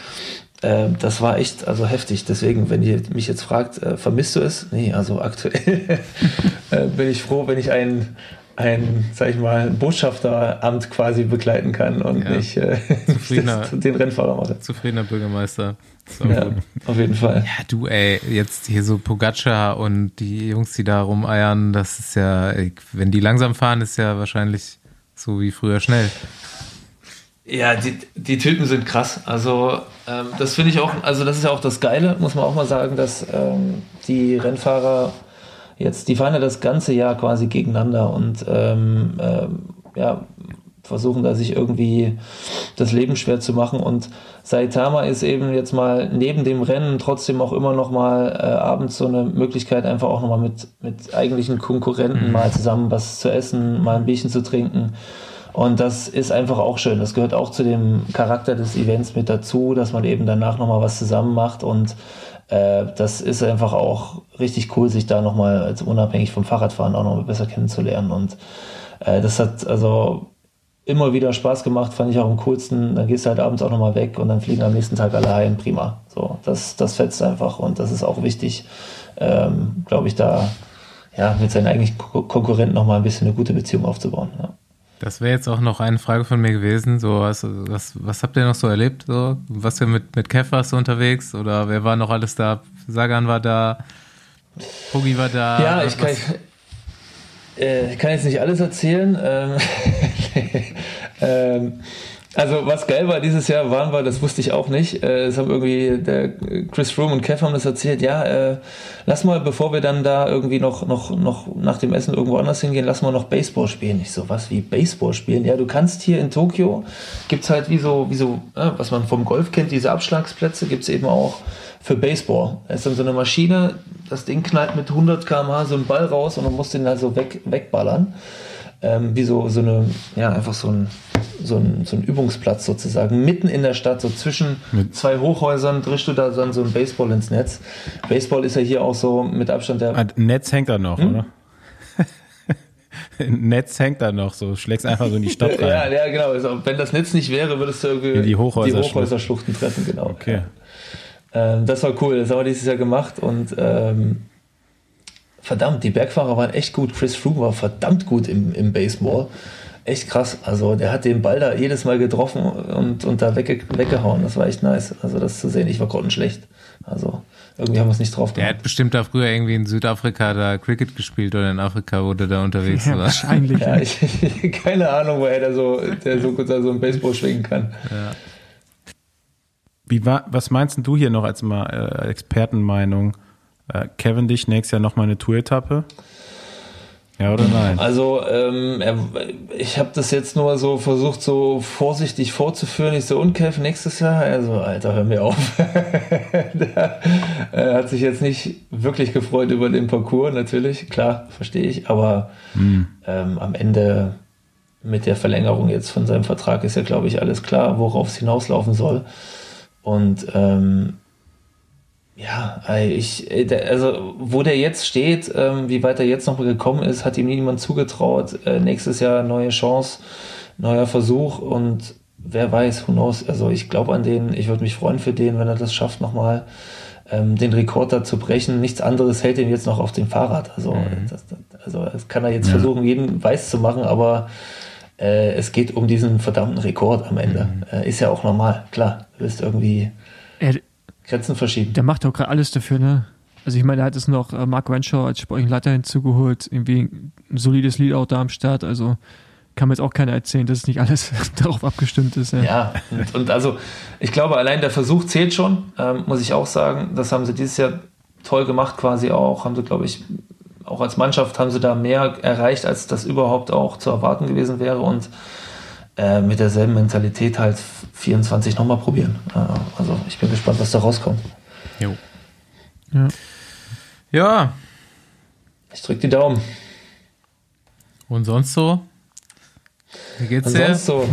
Ähm, das war echt also heftig. Deswegen, wenn ihr mich jetzt fragt, äh, vermisst du es? Nee, also aktuell [LAUGHS] äh, bin ich froh, wenn ich ein, ein, sag ich mal, Botschafteramt quasi begleiten kann und Ja. nicht äh, [LAUGHS] den Rennfahrer mache. Zufriedener Bürgermeister. So Ja, gut. auf jeden Fall. Ja, du, ey, jetzt hier so Pogacar und die Jungs, die da rumeiern, das ist ja, ey, wenn die langsam fahren, ist ja wahrscheinlich so wie früher schnell. Ja, die, die Typen sind krass. Also ähm, das finde ich auch, also das ist ja auch das Geile, muss man auch mal sagen, dass ähm, die Rennfahrer jetzt, die fahren ja das ganze Jahr quasi gegeneinander und ähm, ähm, ja, versuchen da sich irgendwie das Leben schwer zu machen und Saitama ist eben jetzt mal neben dem Rennen trotzdem auch immer noch mal äh, abends so eine Möglichkeit einfach auch noch mal mit, mit eigentlichen Konkurrenten mal zusammen was zu essen, mal ein Bierchen zu trinken und das ist einfach auch schön. Das gehört auch zu dem Charakter des Events mit dazu, dass man eben danach nochmal was zusammen macht. Und äh, das ist einfach auch richtig cool, sich da nochmal als unabhängig vom Fahrradfahren auch nochmal besser kennenzulernen. Und äh, das hat also immer wieder Spaß gemacht, fand ich auch am coolsten. Dann gehst du halt abends auch nochmal weg und dann fliegen am nächsten Tag alle heim. Prima. So, das, das fetzt einfach und das ist auch wichtig, ähm, glaube ich, da ja, mit seinen eigentlichen Ko- Konkurrenten nochmal ein bisschen eine gute Beziehung aufzubauen. Ja. Das wäre jetzt auch noch eine Frage von mir gewesen. So, was, was, was habt ihr noch so erlebt? So? Was ihr mit, mit Kev warst du unterwegs? Oder wer war noch alles da? Sagan war da, Pogi war da. Ja, ich kann, äh, ich kann jetzt nicht alles erzählen. Ähm, [LAUGHS] ähm, also was geil war dieses Jahr, waren wir, das wusste ich auch nicht. Äh, Es haben irgendwie der Chris Froome und Kev haben das erzählt. Ja, äh, lass mal, bevor wir dann da irgendwie noch noch noch nach dem Essen irgendwo anders hingehen, lass mal noch Baseball spielen. Ich so was wie Baseball spielen? Ja, du kannst hier in Tokio gibt's halt wie so wie so äh, was man vom Golf kennt, diese Abschlagsplätze gibt's eben auch für Baseball. Da ist dann so eine Maschine, das Ding knallt mit 100 km/h so einen Ball raus und man muss den halt so weg, wegballern. Ähm, wie so, so eine, ja, einfach so ein, so, ein, so ein Übungsplatz sozusagen, mitten in der Stadt, so zwischen zwei Hochhäusern, drischst du da dann so ein Baseball ins Netz. Baseball ist ja hier auch so mit Abstand der. Ah, Netz hängt da noch, Hm? oder? [LAUGHS] Netz hängt da noch, so schlägst einfach so in die Stadt [LAUGHS] rein. Ja, ja, genau. Also, wenn das Netz nicht wäre, würdest du irgendwie In die Hochhäuser- die Hochhäuserschluchten treffen, genau. Okay. Ähm, das war cool, das haben wir dieses Jahr gemacht und ähm, verdammt, die Bergfahrer waren echt gut. Chris Froome war verdammt gut im, im Baseball. Echt krass. Also der hat den Ball da jedes Mal getroffen und, und da wegge weggehauen. Das war echt nice. Also das zu sehen, ich war grottenschlecht. Also irgendwie haben wir es nicht drauf Der gehabt. hat bestimmt da früher irgendwie in Südafrika da Cricket gespielt oder in Afrika, wo der da unterwegs Ja, war. wahrscheinlich. [LAUGHS] Ja, ich, [LAUGHS] keine Ahnung, woher der so, der so gut da so ein Baseball schwingen kann. Wie war, was meinst denn du hier noch als mal äh, Expertenmeinung? Äh, Cavendish nächstes Jahr nochmal eine Tour-Etappe? Ja oder nein? Also ähm, er, ich habe das jetzt nur so versucht, so vorsichtig vorzuführen. Ich so, und Kev, nächstes Jahr? Also, Alter, hör mir auf. Der [LAUGHS] äh, hat sich jetzt nicht wirklich gefreut über den Parcours, natürlich. Klar, verstehe ich. Aber ähm, am Ende mit der Verlängerung jetzt von seinem Vertrag ist ja, glaube ich, alles klar, worauf es hinauslaufen soll. Und ähm, ja, ich, der- also wo der jetzt steht, ähm, wie weit er jetzt noch gekommen ist, hat ihm niemand zugetraut. Äh, nächstes Jahr neue Chance, neuer Versuch und wer weiß, who knows. Also ich glaube an den, ich würde mich freuen für den, wenn er das schafft, nochmal ähm, den Rekord da zu brechen. Nichts anderes hält ihn jetzt noch auf dem Fahrrad. Also, das, das, also das kann er jetzt versuchen, jeden weiß zu machen, aber äh, es geht um diesen verdammten Rekord am Ende. Äh, ist ja auch normal, klar. Du willst irgendwie Er, Grenzen verschieben. der macht doch gerade alles dafür, ne? Also ich meine, er hat es noch äh, Mark Renshaw als sportlichen Leiter hinzugeholt, irgendwie ein solides Leadout da am Start, also kann mir jetzt auch keiner erzählen, dass es nicht alles [LAUGHS] darauf abgestimmt ist. Ja. Ja, und, und also ich glaube, allein der Versuch zählt schon, ähm, muss ich auch sagen. Das haben sie dieses Jahr toll gemacht, quasi auch. Haben sie, glaube ich, auch als Mannschaft haben sie da mehr erreicht, als das überhaupt auch zu erwarten gewesen wäre. Und äh, mit derselben Mentalität halt 24 nochmal probieren. Äh, also ich bin gespannt, was da rauskommt. Jo. Ja. Ja, Ich drücke die Daumen. und sonst so? Wie geht's Und dir? sonst so.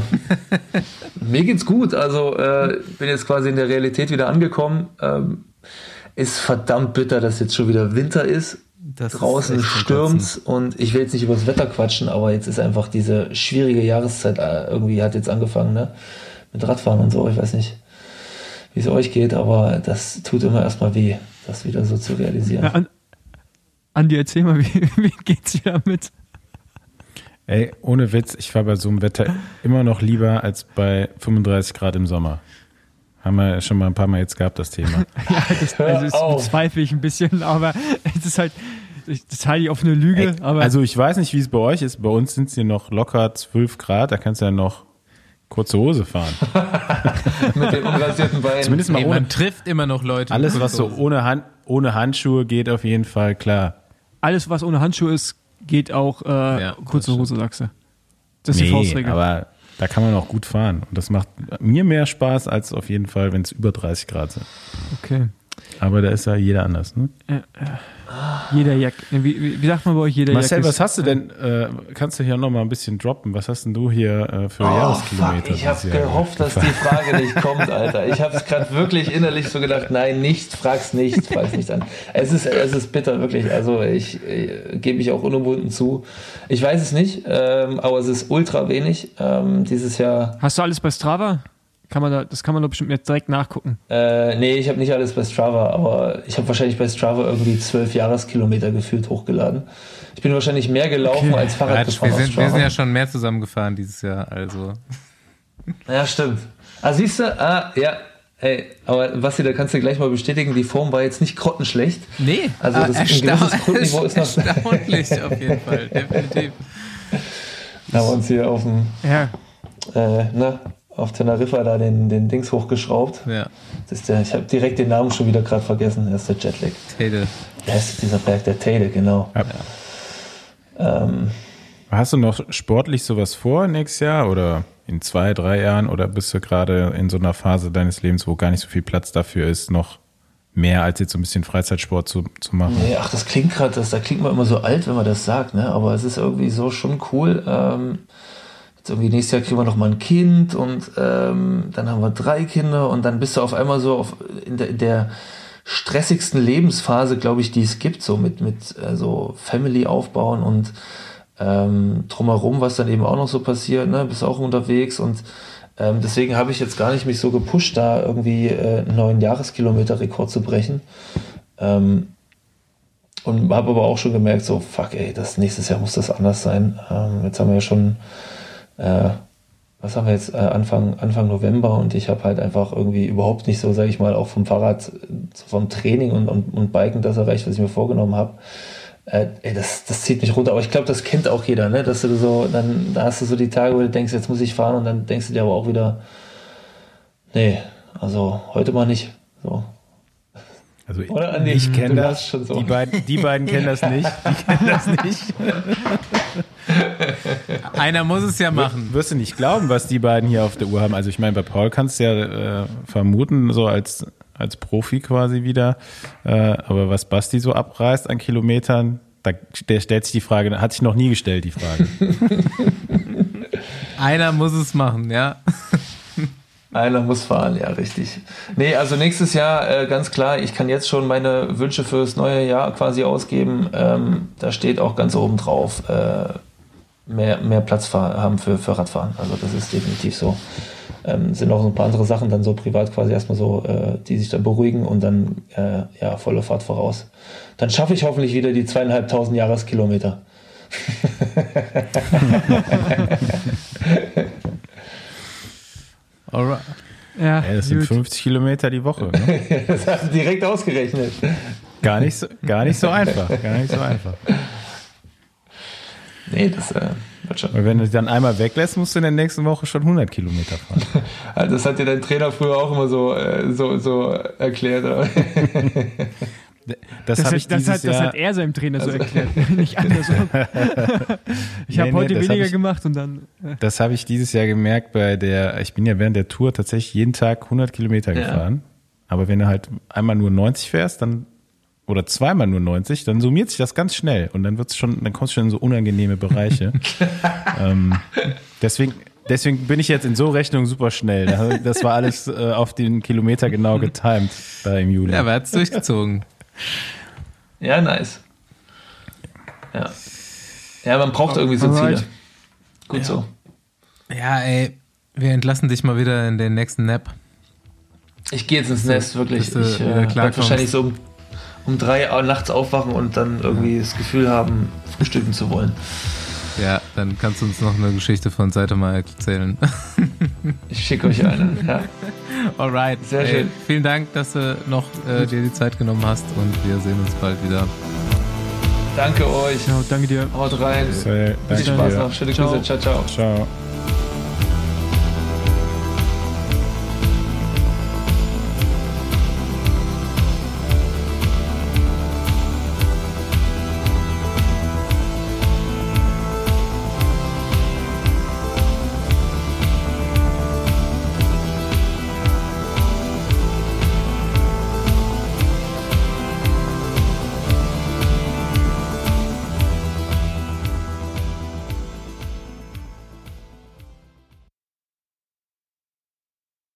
[LAUGHS] Mir geht's gut. Also äh, bin jetzt quasi in der Realität wieder angekommen. Ähm, ist verdammt bitter, dass jetzt schon wieder Winter ist. Das Draußen stürmt's und ich will jetzt nicht über das Wetter quatschen, aber jetzt ist einfach diese schwierige Jahreszeit äh, irgendwie hat jetzt angefangen, ne? Mit Radfahren und so. Ich weiß nicht, wie es euch geht, aber das tut immer erstmal weh, das wieder so zu realisieren. Ja, An, Andi, erzähl mal, [LAUGHS] wie, wie geht's dir damit? Ey, ohne Witz, ich fahre bei so einem Wetter immer noch lieber als bei 35 Grad im Sommer. Haben wir schon mal ein paar Mal jetzt gehabt, das Thema. [LAUGHS] Ja, das, also das auf. bezweifle ich ein bisschen, aber es ist halt, ich- das halte ich auf eine Lüge, Ey, aber also ich weiß nicht, wie es bei euch ist. Bei uns sind es hier noch locker 12 Grad, da kannst du ja noch kurze Hose fahren. [LAUGHS] Mit den unrasierten Beinen. Zumindest mal Ey, ohne, man trifft immer noch Leute. alles, was so ohne, Hand, ohne Handschuhe geht, auf jeden Fall klar. alles, was ohne Handschuhe ist, geht auch äh, Ja, kurze das Hose, sagst du. Das ist die Nee, Faustregel. aber da kann man auch gut fahren. Und das macht mir mehr Spaß als auf jeden Fall, wenn es über 30 Grad sind. Okay. Aber da ist ja jeder anders. Ne? Jeder Jack. Wie, wie, sagt man bei euch jeder Marcel, Jack? was hast du denn? Äh, kannst du hier noch mal ein bisschen droppen? Was hast denn du hier äh, für Oh, Jahreskilometer? fuck, ich habe gehofft, dass die Frage nicht [LAUGHS] kommt, Alter. Ich habe es gerade wirklich innerlich so gedacht, nein, nicht, frag's nicht, frag's nicht an. Es ist, es ist bitter, wirklich. Also ich, äh, gebe ich auch unumwunden zu. Ich weiß es nicht, ähm, aber es ist ultra wenig. Ähm, dieses Jahr, Hast du alles bei Strava? Kann man da, das kann man doch bestimmt jetzt direkt nachgucken. äh, nee, ich habe nicht alles bei Strava, aber ich habe wahrscheinlich bei Strava irgendwie zwölf Jahreskilometer gefühlt hochgeladen. Ich bin wahrscheinlich mehr gelaufen Okay. als Fahrrad Quatsch, gefahren wir, sind, wir sind ja schon mehr zusammengefahren dieses Jahr, also. [LAUGHS] Ja, stimmt. Ah, siehst du? Ah, ja. Hey, aber Basti, da kannst du gleich mal bestätigen, die Form war jetzt nicht grottenschlecht. Nee, Also das- ein gewisses Grundniveau ist noch- [LAUGHS] erstaunlich auf jeden Fall, definitiv. Da haben wir uns hier auf dem, Ja, äh, ne, auf Teneriffa da den, den Dings hochgeschraubt. Ja, Das ist der, ich habe direkt den Namen schon wieder gerade vergessen. Das ist der Jetlag. Tede. Der ist dieser Berg, der Teide, genau. Ja. Ähm, Hast du noch sportlich sowas vor nächstes Jahr oder in zwei, drei Jahren? Oder bist du gerade in so einer Phase deines Lebens, wo gar nicht so viel Platz dafür ist, noch mehr als jetzt so ein bisschen Freizeitsport zu, zu machen? nee, ach, das klingt gerade, das, da klingt man immer so alt, wenn man das sagt, ne? Aber es ist irgendwie so schon cool. Ähm, jetzt irgendwie nächstes Jahr kriegen wir noch mal ein Kind und ähm, dann haben wir drei Kinder und dann bist du auf einmal so auf, in, der, in der stressigsten Lebensphase, glaube ich, die es gibt, so mit, mit äh, so Family aufbauen und ähm, drumherum, was dann eben auch noch so passiert, ne, bist auch unterwegs und Ähm, deswegen habe ich jetzt gar nicht mich so gepusht, da irgendwie äh, einen neuen Jahreskilometer-Rekord zu brechen. Ähm, und habe aber auch schon gemerkt, so, fuck, ey, das nächstes Jahr muss das anders sein. Ähm, jetzt haben wir ja schon, äh, was haben wir jetzt, äh, Anfang, Anfang November und ich habe halt einfach irgendwie überhaupt nicht so, sage ich mal, auch vom Fahrrad, vom Training und, und, und Biken das erreicht, was ich mir vorgenommen habe. Äh, ey, das, das zieht mich runter. Aber ich glaube, das kennt auch jeder, ne? Dass du so, dann da hast du so die Tage, wo du denkst, jetzt muss ich fahren und dann denkst du dir aber auch wieder, nee, also heute mal nicht. So. Also Oder, Andi? ich kenne das, schon so. die, beiden, die beiden kennen das nicht, [LAUGHS] die kennen das nicht. Einer muss es ja machen. Wirst du nicht glauben, was die beiden hier auf der Uhr haben. Also ich meine, bei Paul kannst du ja äh, vermuten, so als, als Profi quasi wieder. Äh, aber was Basti so abreißt an Kilometern, da der stellt sich die Frage, hat sich noch nie gestellt, die Frage. [LAUGHS] Einer muss es machen, ja. Einer muss fahren, ja, richtig. Nee, also nächstes Jahr äh, ganz klar, ich kann jetzt schon meine Wünsche fürs neue Jahr quasi ausgeben. Ähm, da steht auch ganz oben drauf, äh, mehr, mehr Platz haben für, für Radfahren. Also das ist definitiv so. Ähm, sind auch so ein paar andere Sachen dann so privat quasi erstmal so, äh, die sich dann beruhigen und dann äh, ja volle Fahrt voraus. Dann schaffe ich hoffentlich wieder die zweieinhalbtausend Jahreskilometer. [LAUGHS] [LAUGHS] Alright. Ja, Ey, das sind gut. 50 Kilometer die Woche. Ne? [LAUGHS] Das hast du direkt ausgerechnet. Gar, nicht so, gar nicht so einfach. Gar nicht so einfach. Nee, das äh, wird schon. Weil wenn du dich dann einmal weglässt, musst du in der nächsten Woche schon 100 Kilometer fahren. [LAUGHS] Also das hat dir dein Trainer früher auch immer so, äh, so, so erklärt. [LAUGHS] Das, Das, hat, ich das, hat, das hat er seinem Trainer so erklärt, [LAUGHS] nicht andersrum. [LAUGHS] Ich Nee, habe nee, heute das hab weniger ich- gemacht und dann. Äh, Das habe ich dieses Jahr gemerkt bei der, ich bin ja während der Tour tatsächlich jeden Tag 100 Kilometer Ja. gefahren. Aber wenn du halt einmal nur 90 fährst, dann, oder zweimal nur 90, dann summiert sich das ganz schnell und dann wird's schon, dann kommst du schon in so unangenehme Bereiche. [LAUGHS] ähm, deswegen, deswegen bin ich jetzt in so Rechnung super schnell. Das war alles äh, auf den Kilometer genau getimed da im Juli. Ja, aber er hat es durchgezogen. Ja, nice. Ja. Ja, man braucht irgendwie so Ziele. Gut so. Ja, ey, wir entlassen dich mal wieder in den nächsten Nap. Ich gehe jetzt ins Nest, wirklich. du Ich äh, werde wahrscheinlich so um, um drei Uhr nachts aufwachen und dann irgendwie das Gefühl haben, frühstücken zu wollen. Ja, dann kannst du uns noch eine Geschichte von Seite mal erzählen. [LAUGHS] Ich schicke euch eine. Ja. Alright. Sehr ey, schön. Vielen Dank, dass du noch äh, dir die Zeit genommen hast und wir sehen uns bald wieder. Danke euch. ja, danke dir. Haut rein. Viel Spaß dir. noch. Schöne Ciao. Grüße. Ciao, ciao. Ciao.